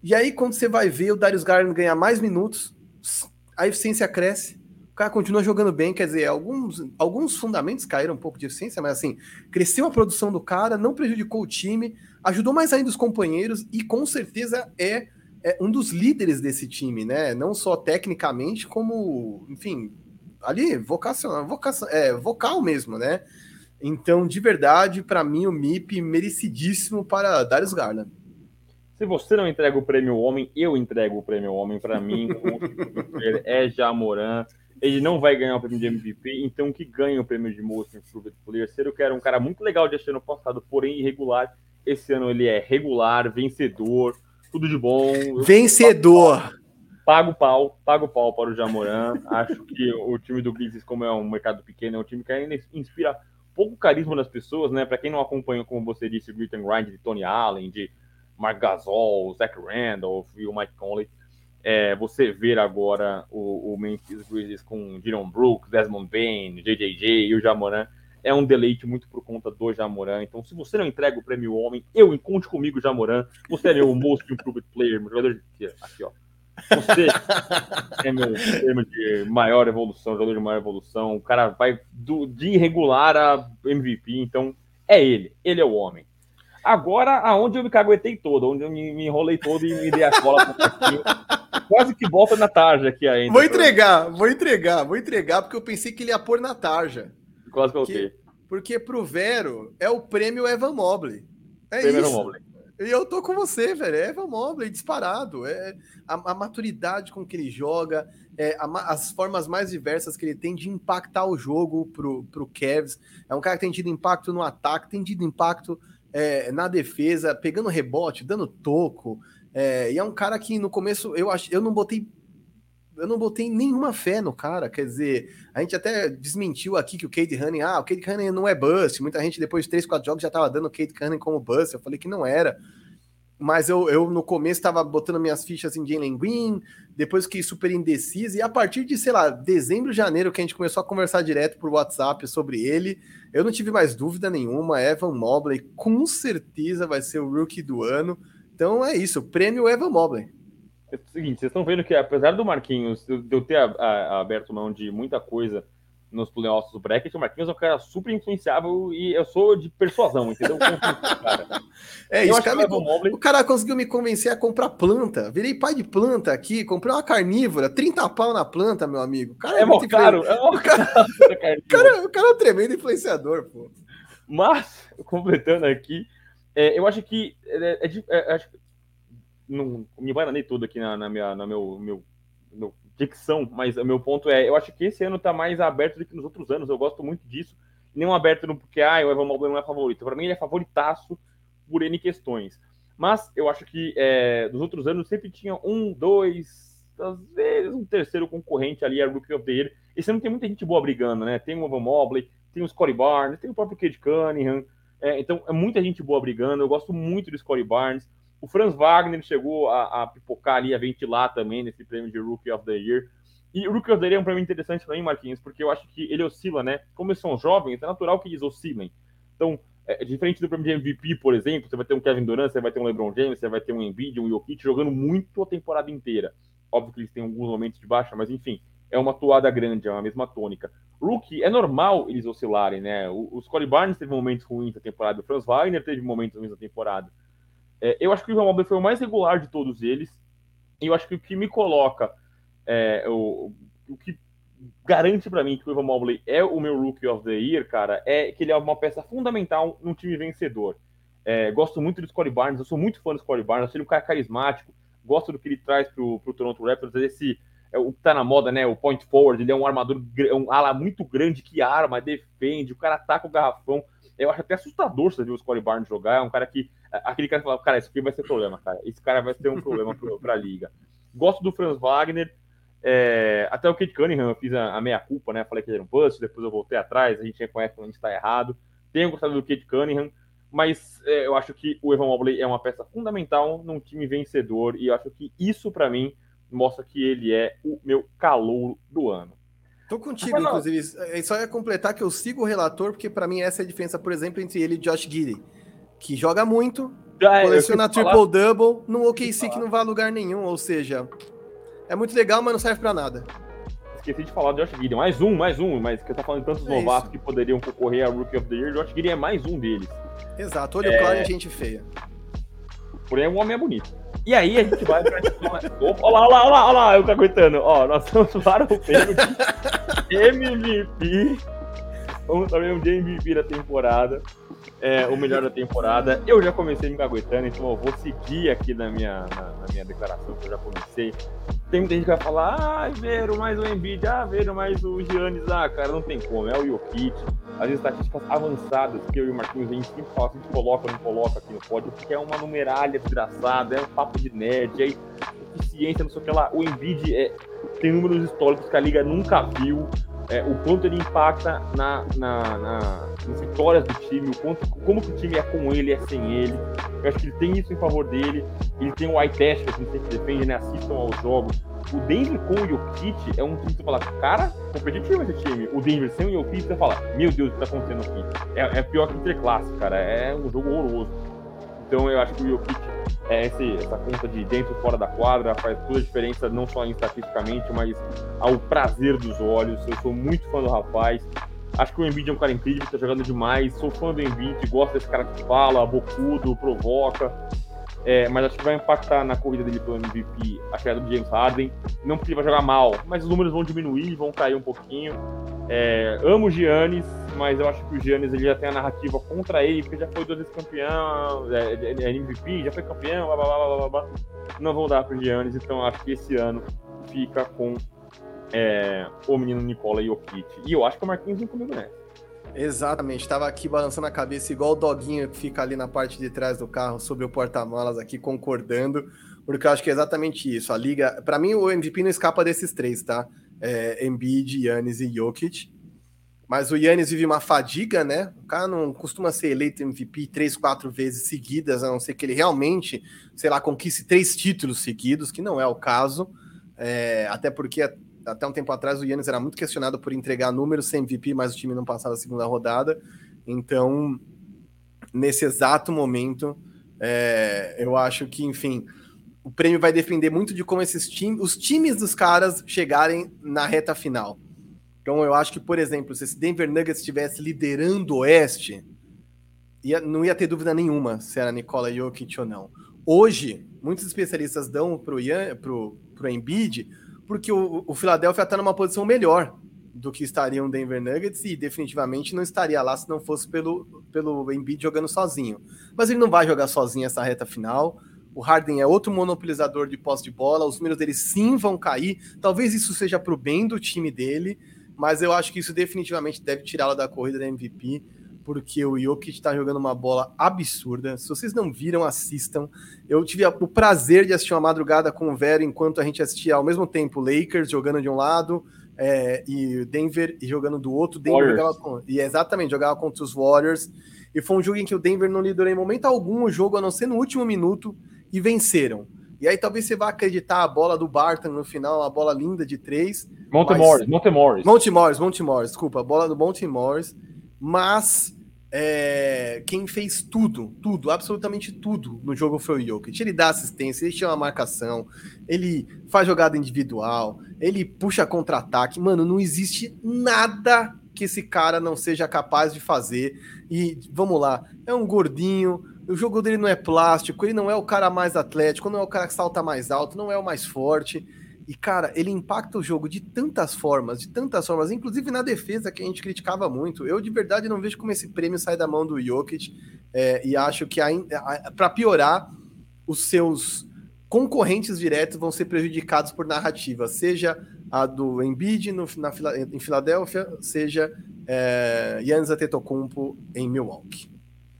E aí, quando você vai ver o Darius Garland ganhar mais minutos, a eficiência cresce, cara continua jogando bem, quer dizer, alguns, alguns fundamentos caíram um pouco de eficiência, mas assim, cresceu a produção do cara, não prejudicou o time, ajudou mais ainda os companheiros e com certeza é, é um dos líderes desse time, né? Não só tecnicamente, como, enfim, ali, vocacional, vocação, é, vocal mesmo, né? Então, de verdade, para mim, o MIP merecidíssimo para Darius Garland. Se você não entrega o prêmio Homem, eu entrego o prêmio Homem. Para mim, é Jamoran ele não vai ganhar o prêmio de MVP, então que ganha o prêmio de Most Improved Player. Ser que era um cara muito legal de ano passado, porém irregular. Esse ano ele é regular, vencedor, tudo de bom. Vencedor! Pago pau, pago pau para o Jamoran. Acho que o time do Grizzlies, como é um mercado pequeno, é um time que ainda inspira pouco carisma nas pessoas, né? Para quem não acompanhou, como você disse, o Grit and Grind de Tony Allen, de Mark Gasol, Zach Randolph e o Mike Conley é, você ver agora o, o Memphis Grizzlies com Dylan Brooks, Desmond Bain, JJJ e o Jamoran é um deleite muito por conta do Jamoran. Então, se você não entrega o prêmio Homem, eu encontre comigo, Jamoran. Você é meu Most Improved Player, meu jogador de. Aqui, ó. Você é meu prêmio de maior evolução, jogador de maior evolução. O cara vai do, de irregular a MVP. Então, é ele. Ele é o homem. Agora, aonde eu me caguetei todo, onde eu me, me enrolei todo e me dei a cola pro quase que volta na tarja aqui ainda. Vou entregar, vou entregar, vou entregar, porque eu pensei que ele ia pôr na tarja. Quase coloquei. Porque, porque pro Vero é o prêmio Evan Mobley. É prêmio isso. Evan Mobley. E eu tô com você, velho. É Evan Mobley, disparado. É a, a maturidade com que ele joga, é, a, as formas mais diversas que ele tem de impactar o jogo pro, pro Cavs. É um cara que tem tido impacto no ataque, tem tido impacto é, na defesa, pegando rebote, dando toco. É, e é um cara que no começo eu acho, eu não botei eu não botei nenhuma fé no cara, quer dizer, a gente até desmentiu aqui que o Cade Honey, ah, o Cade Honey não é bust, muita gente depois de 3, 4 jogos já tava dando o Cade Honey como bust, eu falei que não era, mas eu, eu no começo estava botando minhas fichas em Jalen Green, depois fiquei super indeciso, e a partir de, sei lá, dezembro, janeiro, que a gente começou a conversar direto por WhatsApp sobre ele, eu não tive mais dúvida nenhuma, Evan Mobley com certeza vai ser o rookie do ano, então é isso, prêmio Evan Mobley. É o seguinte, vocês estão vendo que apesar do Marquinhos, eu ter a, a, aberto mão de muita coisa nos playoffs do bracket, o Marquinhos é um cara super influenciável e eu sou de persuasão, entendeu? cara. É isso, cara, o, Mobley... o cara conseguiu me convencer a comprar planta. Virei pai de planta aqui, comprei uma carnívora, 30 pau na planta, meu amigo. Cara é, é muito caro. É o, cara... cara, o cara é um tremendo influenciador, pô. Mas, completando aqui, é, eu acho que. É, é, é acho, não me bananei tudo aqui na, na minha na meu, meu, meu dicção, mas o meu ponto é: eu acho que esse ano tá mais aberto do que nos outros anos. Eu gosto muito disso. Não aberto no porque ah, o Evan Mobley não é favorito. Para mim, ele é favoritaço por N questões. Mas eu acho que é, nos outros anos sempre tinha um, dois, às vezes um terceiro concorrente ali, a Rookie of the Year. Esse ano tem muita gente boa brigando, né? Tem o Evan Mobley, tem o Scottie Barnes, tem o próprio Cade Cunningham. É, então, é muita gente boa brigando. Eu gosto muito do Scottie Barnes. O Franz Wagner chegou a, a, pipocar ali, a ventilar também nesse prêmio de Rookie of the Year. E o Rookie of the Year é um prêmio interessante também, Marquinhos, porque eu acho que ele oscila, né? Como eles são jovens, é natural que eles oscilem. Então, é, diferente do prêmio de MVP, por exemplo, você vai ter um Kevin Durant, você vai ter um LeBron James, você vai ter um Embiid, um Jokic jogando muito a temporada inteira. Óbvio que eles têm alguns momentos de baixa, mas enfim, é uma toada grande, é uma mesma tônica. Rookie, é normal eles oscilarem, né? O, o Scottie Barnes teve momentos ruins na temporada, o Franz Wagner teve momentos ruins na temporada. É, eu acho que o Ivan Mobley foi o mais regular de todos eles, e eu acho que o que me coloca, é, o, o que garante para mim que o Ivan Mobley é o meu Rookie of the Year, cara, é que ele é uma peça fundamental num time vencedor. É, gosto muito do Scottie Barnes, eu sou muito fã do Scottie Barnes, acho ele um cara carismático, gosto do que ele traz pro, pro Toronto Raptors, esse é o que tá na moda, né? O point forward, ele é um armador, é um ala muito grande que arma, defende, o cara ataca o garrafão. Eu acho até assustador você ver o Scottie Barnes jogar. É um cara que. Aquele cara que fala, cara, isso aqui vai ser problema, cara. Esse cara vai ter um problema para a liga. Gosto do Franz Wagner. É, até o Kate Cunningham, eu fiz a, a meia-culpa, né? Falei que ele era um bust, depois eu voltei atrás, a gente reconhece quando a gente está errado. Tenho gostado do Kate Cunningham, mas é, eu acho que o Evan Mobley é uma peça fundamental num time vencedor, e eu acho que isso, para mim, mostra que ele é o meu calor do ano. Tô contigo, inclusive. É, só ia completar que eu sigo o relator, porque para mim essa é a diferença, por exemplo, entre ele e Josh Giddy, que joga muito, ah, coleciona triple-double, no OKC que não vai a lugar nenhum, ou seja, é muito legal, mas não serve para nada. Esqueci de falar do Josh Giddy, mais um, mais um, mas que eu tô falando de tantos é novatos isso. que poderiam concorrer a Rookie of the Year, Josh Giddy é mais um deles. Exato, olho é... claro e gente feia. Porém, o homem é bonito. E aí a gente vai pra. Olha lá, olha lá, olha lá, olha lá, eu aguentando. Ó, nós vamos para o prêmio de MVP. Vamos saber um de MVP da temporada. É, o melhor da temporada. Eu já comecei me caguetando, então eu vou seguir aqui na minha, na, na, minha declaração que eu já comecei. Tem muita gente que vai falar, ah, Vero, mais o Embiid, ah, Vero, mais o Giannis. Ah, cara, não tem como, é o Jokic. As estatísticas avançadas que eu e o Marquinhos a gente sempre fala, a gente coloca ou não coloca aqui no pódio, porque é uma numeralha desgraçada, é um papo de nerd, é eficiência, não sei o que lá. O Embiid é, tem números históricos que a liga nunca viu é, o quanto ele impacta na, na, na, nas vitórias do time, o quanto, como que o time é com ele, é sem ele. Eu acho que ele tem isso em favor dele. Ele tem o eye test, que a gente sempre defende, né? Assistam aos jogos. O Denver com o Jokic é um time que você fala, cara, competitivo esse time. O Denver sem o Jokic, você fala, meu Deus, o que tá acontecendo aqui? É, é pior que interclasse, cara. É um jogo horroroso. Então eu acho que o Jokic é esse, essa conta de dentro e fora da quadra faz toda a diferença, não só estatisticamente, mas ao prazer dos olhos. Eu sou muito fã do rapaz. Acho que o Embiid é um cara incrível, tá jogando demais. Sou fã do Embiid, gosto desse cara que fala, bocudo, provoca. É, mas acho que vai impactar na corrida dele pelo MVP a queda do James Harden. Não porque ele vai jogar mal, mas os números vão diminuir, vão cair um pouquinho. É, amo o Giannis, mas eu acho que o Giannis ele já tem a narrativa contra ele, porque já foi duas vezes campeão, é, é, é MVP, já foi campeão, blá, blá, blá, blá, blá. Não vão dar pro Giannis, então acho que esse ano fica com é, o menino Nicola Jokic. E eu acho que o Marquinhos vem comigo nessa. Exatamente, estava aqui balançando a cabeça igual o doguinho que fica ali na parte de trás do carro sobre o porta-malas aqui concordando, porque eu acho que é exatamente isso. A liga, para mim o MVP não escapa desses três, tá? É, Embiid, Yannis e Jokic. Mas o Yannis vive uma fadiga, né? O cara não costuma ser eleito MVP três, quatro vezes seguidas, a não ser que ele realmente, sei lá, conquiste três títulos seguidos, que não é o caso. É, até porque até um tempo atrás o Yannis era muito questionado por entregar números sem MVP, mas o time não passava a segunda rodada. Então, nesse exato momento, é, eu acho que, enfim, o prêmio vai depender muito de como esses times, os times dos caras chegarem na reta final. Então, eu acho que, por exemplo, se esse Denver Nuggets estivesse liderando o Oeste, ia, não ia ter dúvida nenhuma se era Nikola Jokic ou não. Hoje, muitos especialistas dão para o Embiid porque o, o Philadelphia está numa posição melhor do que estaria o Denver Nuggets e definitivamente não estaria lá se não fosse pelo, pelo Embiid jogando sozinho. Mas ele não vai jogar sozinho essa reta final. O Harden é outro monopolizador de posse de bola, os números dele sim vão cair. Talvez isso seja para o bem do time dele, mas eu acho que isso definitivamente deve tirá-lo da corrida da MVP porque o Jokic está jogando uma bola absurda. Se vocês não viram, assistam. Eu tive o prazer de assistir uma madrugada com o Vero enquanto a gente assistia ao mesmo tempo Lakers jogando de um lado é, e Denver e jogando do outro. Denver jogava com, e exatamente jogava contra os Warriors. E foi um jogo em que o Denver não liderou em momento algum o jogo, a não ser no último minuto, e venceram. E aí talvez você vá acreditar a bola do Barton no final, a bola linda de três. Monte Morris, Monte Morris. Monte Morris, Monte Morris, desculpa, a bola do Monte Morris mas é, quem fez tudo, tudo, absolutamente tudo no jogo foi o Jokic. Ele dá assistência, ele chama marcação, ele faz jogada individual, ele puxa contra-ataque. Mano, não existe nada que esse cara não seja capaz de fazer. E vamos lá, é um gordinho, o jogo dele não é plástico, ele não é o cara mais atlético, não é o cara que salta mais alto, não é o mais forte. E, cara, ele impacta o jogo de tantas formas, de tantas formas, inclusive na defesa que a gente criticava muito. Eu, de verdade, não vejo como esse prêmio sai da mão do Jokic é, e acho que, para piorar, os seus concorrentes diretos vão ser prejudicados por narrativa, seja a do Embiid no, na, em Filadélfia, seja é, Yannis Antetokounmpo em Milwaukee.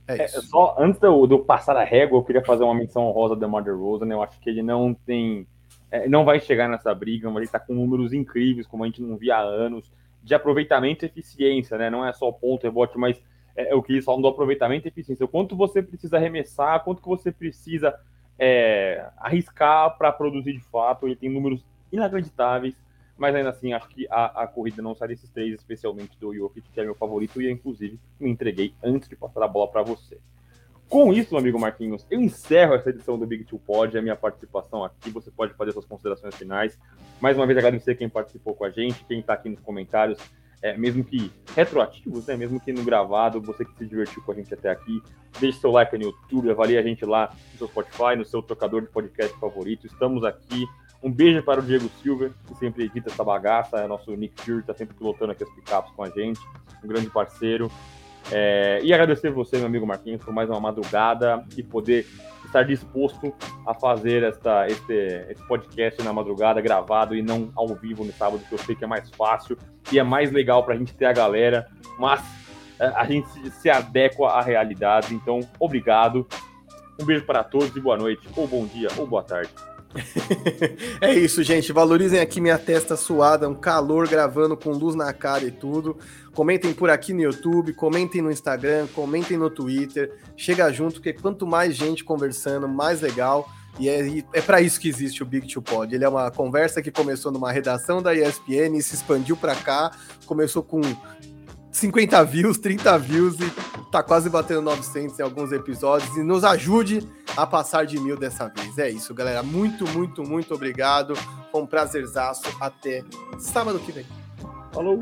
É, é só antes de eu, de eu, passar a régua, eu queria fazer uma menção honrosa da Mother Rosa, né? Eu acho que ele não tem é, não vai chegar nessa briga, mas ele está com números incríveis, como a gente não via há anos, de aproveitamento e eficiência, né? Não é só ponto, rebote, mas é, é o que eles falam do aproveitamento e eficiência. O quanto você precisa arremessar, quanto que você precisa é, arriscar para produzir de fato. Ele tem números inacreditáveis, mas ainda assim acho que a, a corrida não sai desses três, especialmente do Jokic, que é meu favorito, e inclusive me entreguei antes de passar a bola para você. Com isso, meu amigo Marquinhos, eu encerro essa edição do Big Two Pod, a minha participação aqui. Você pode fazer suas considerações finais. Mais uma vez, agradecer quem participou com a gente, quem está aqui nos comentários, é, mesmo que retroativos, né? mesmo que no gravado, você que se divertiu com a gente até aqui. Deixe seu like no YouTube, avalie a gente lá no seu Spotify, no seu tocador de podcast favorito. Estamos aqui. Um beijo para o Diego Silva, que sempre edita essa bagaça. É nosso Nick Fury, está sempre pilotando aqui as picapes com a gente. Um grande parceiro. É, e agradecer você, meu amigo Marquinhos, por mais uma madrugada e poder estar disposto a fazer esta, este, esse podcast na madrugada, gravado e não ao vivo no sábado, que eu sei que é mais fácil e é mais legal para a gente ter a galera, mas é, a gente se adequa à realidade. Então, obrigado. Um beijo para todos e boa noite, ou bom dia, ou boa tarde. é isso, gente. Valorizem aqui minha testa suada, um calor gravando com luz na cara e tudo. Comentem por aqui no YouTube, comentem no Instagram, comentem no Twitter. Chega junto, porque quanto mais gente conversando, mais legal. E é, é para isso que existe o Big Two Pod. Ele é uma conversa que começou numa redação da ESPN e se expandiu para cá. Começou com 50 views, 30 views e tá quase batendo 900 em alguns episódios. E nos ajude a passar de mil dessa vez. É isso, galera. Muito, muito, muito obrigado. Foi um prazerzaço. Até sábado que vem. Falou!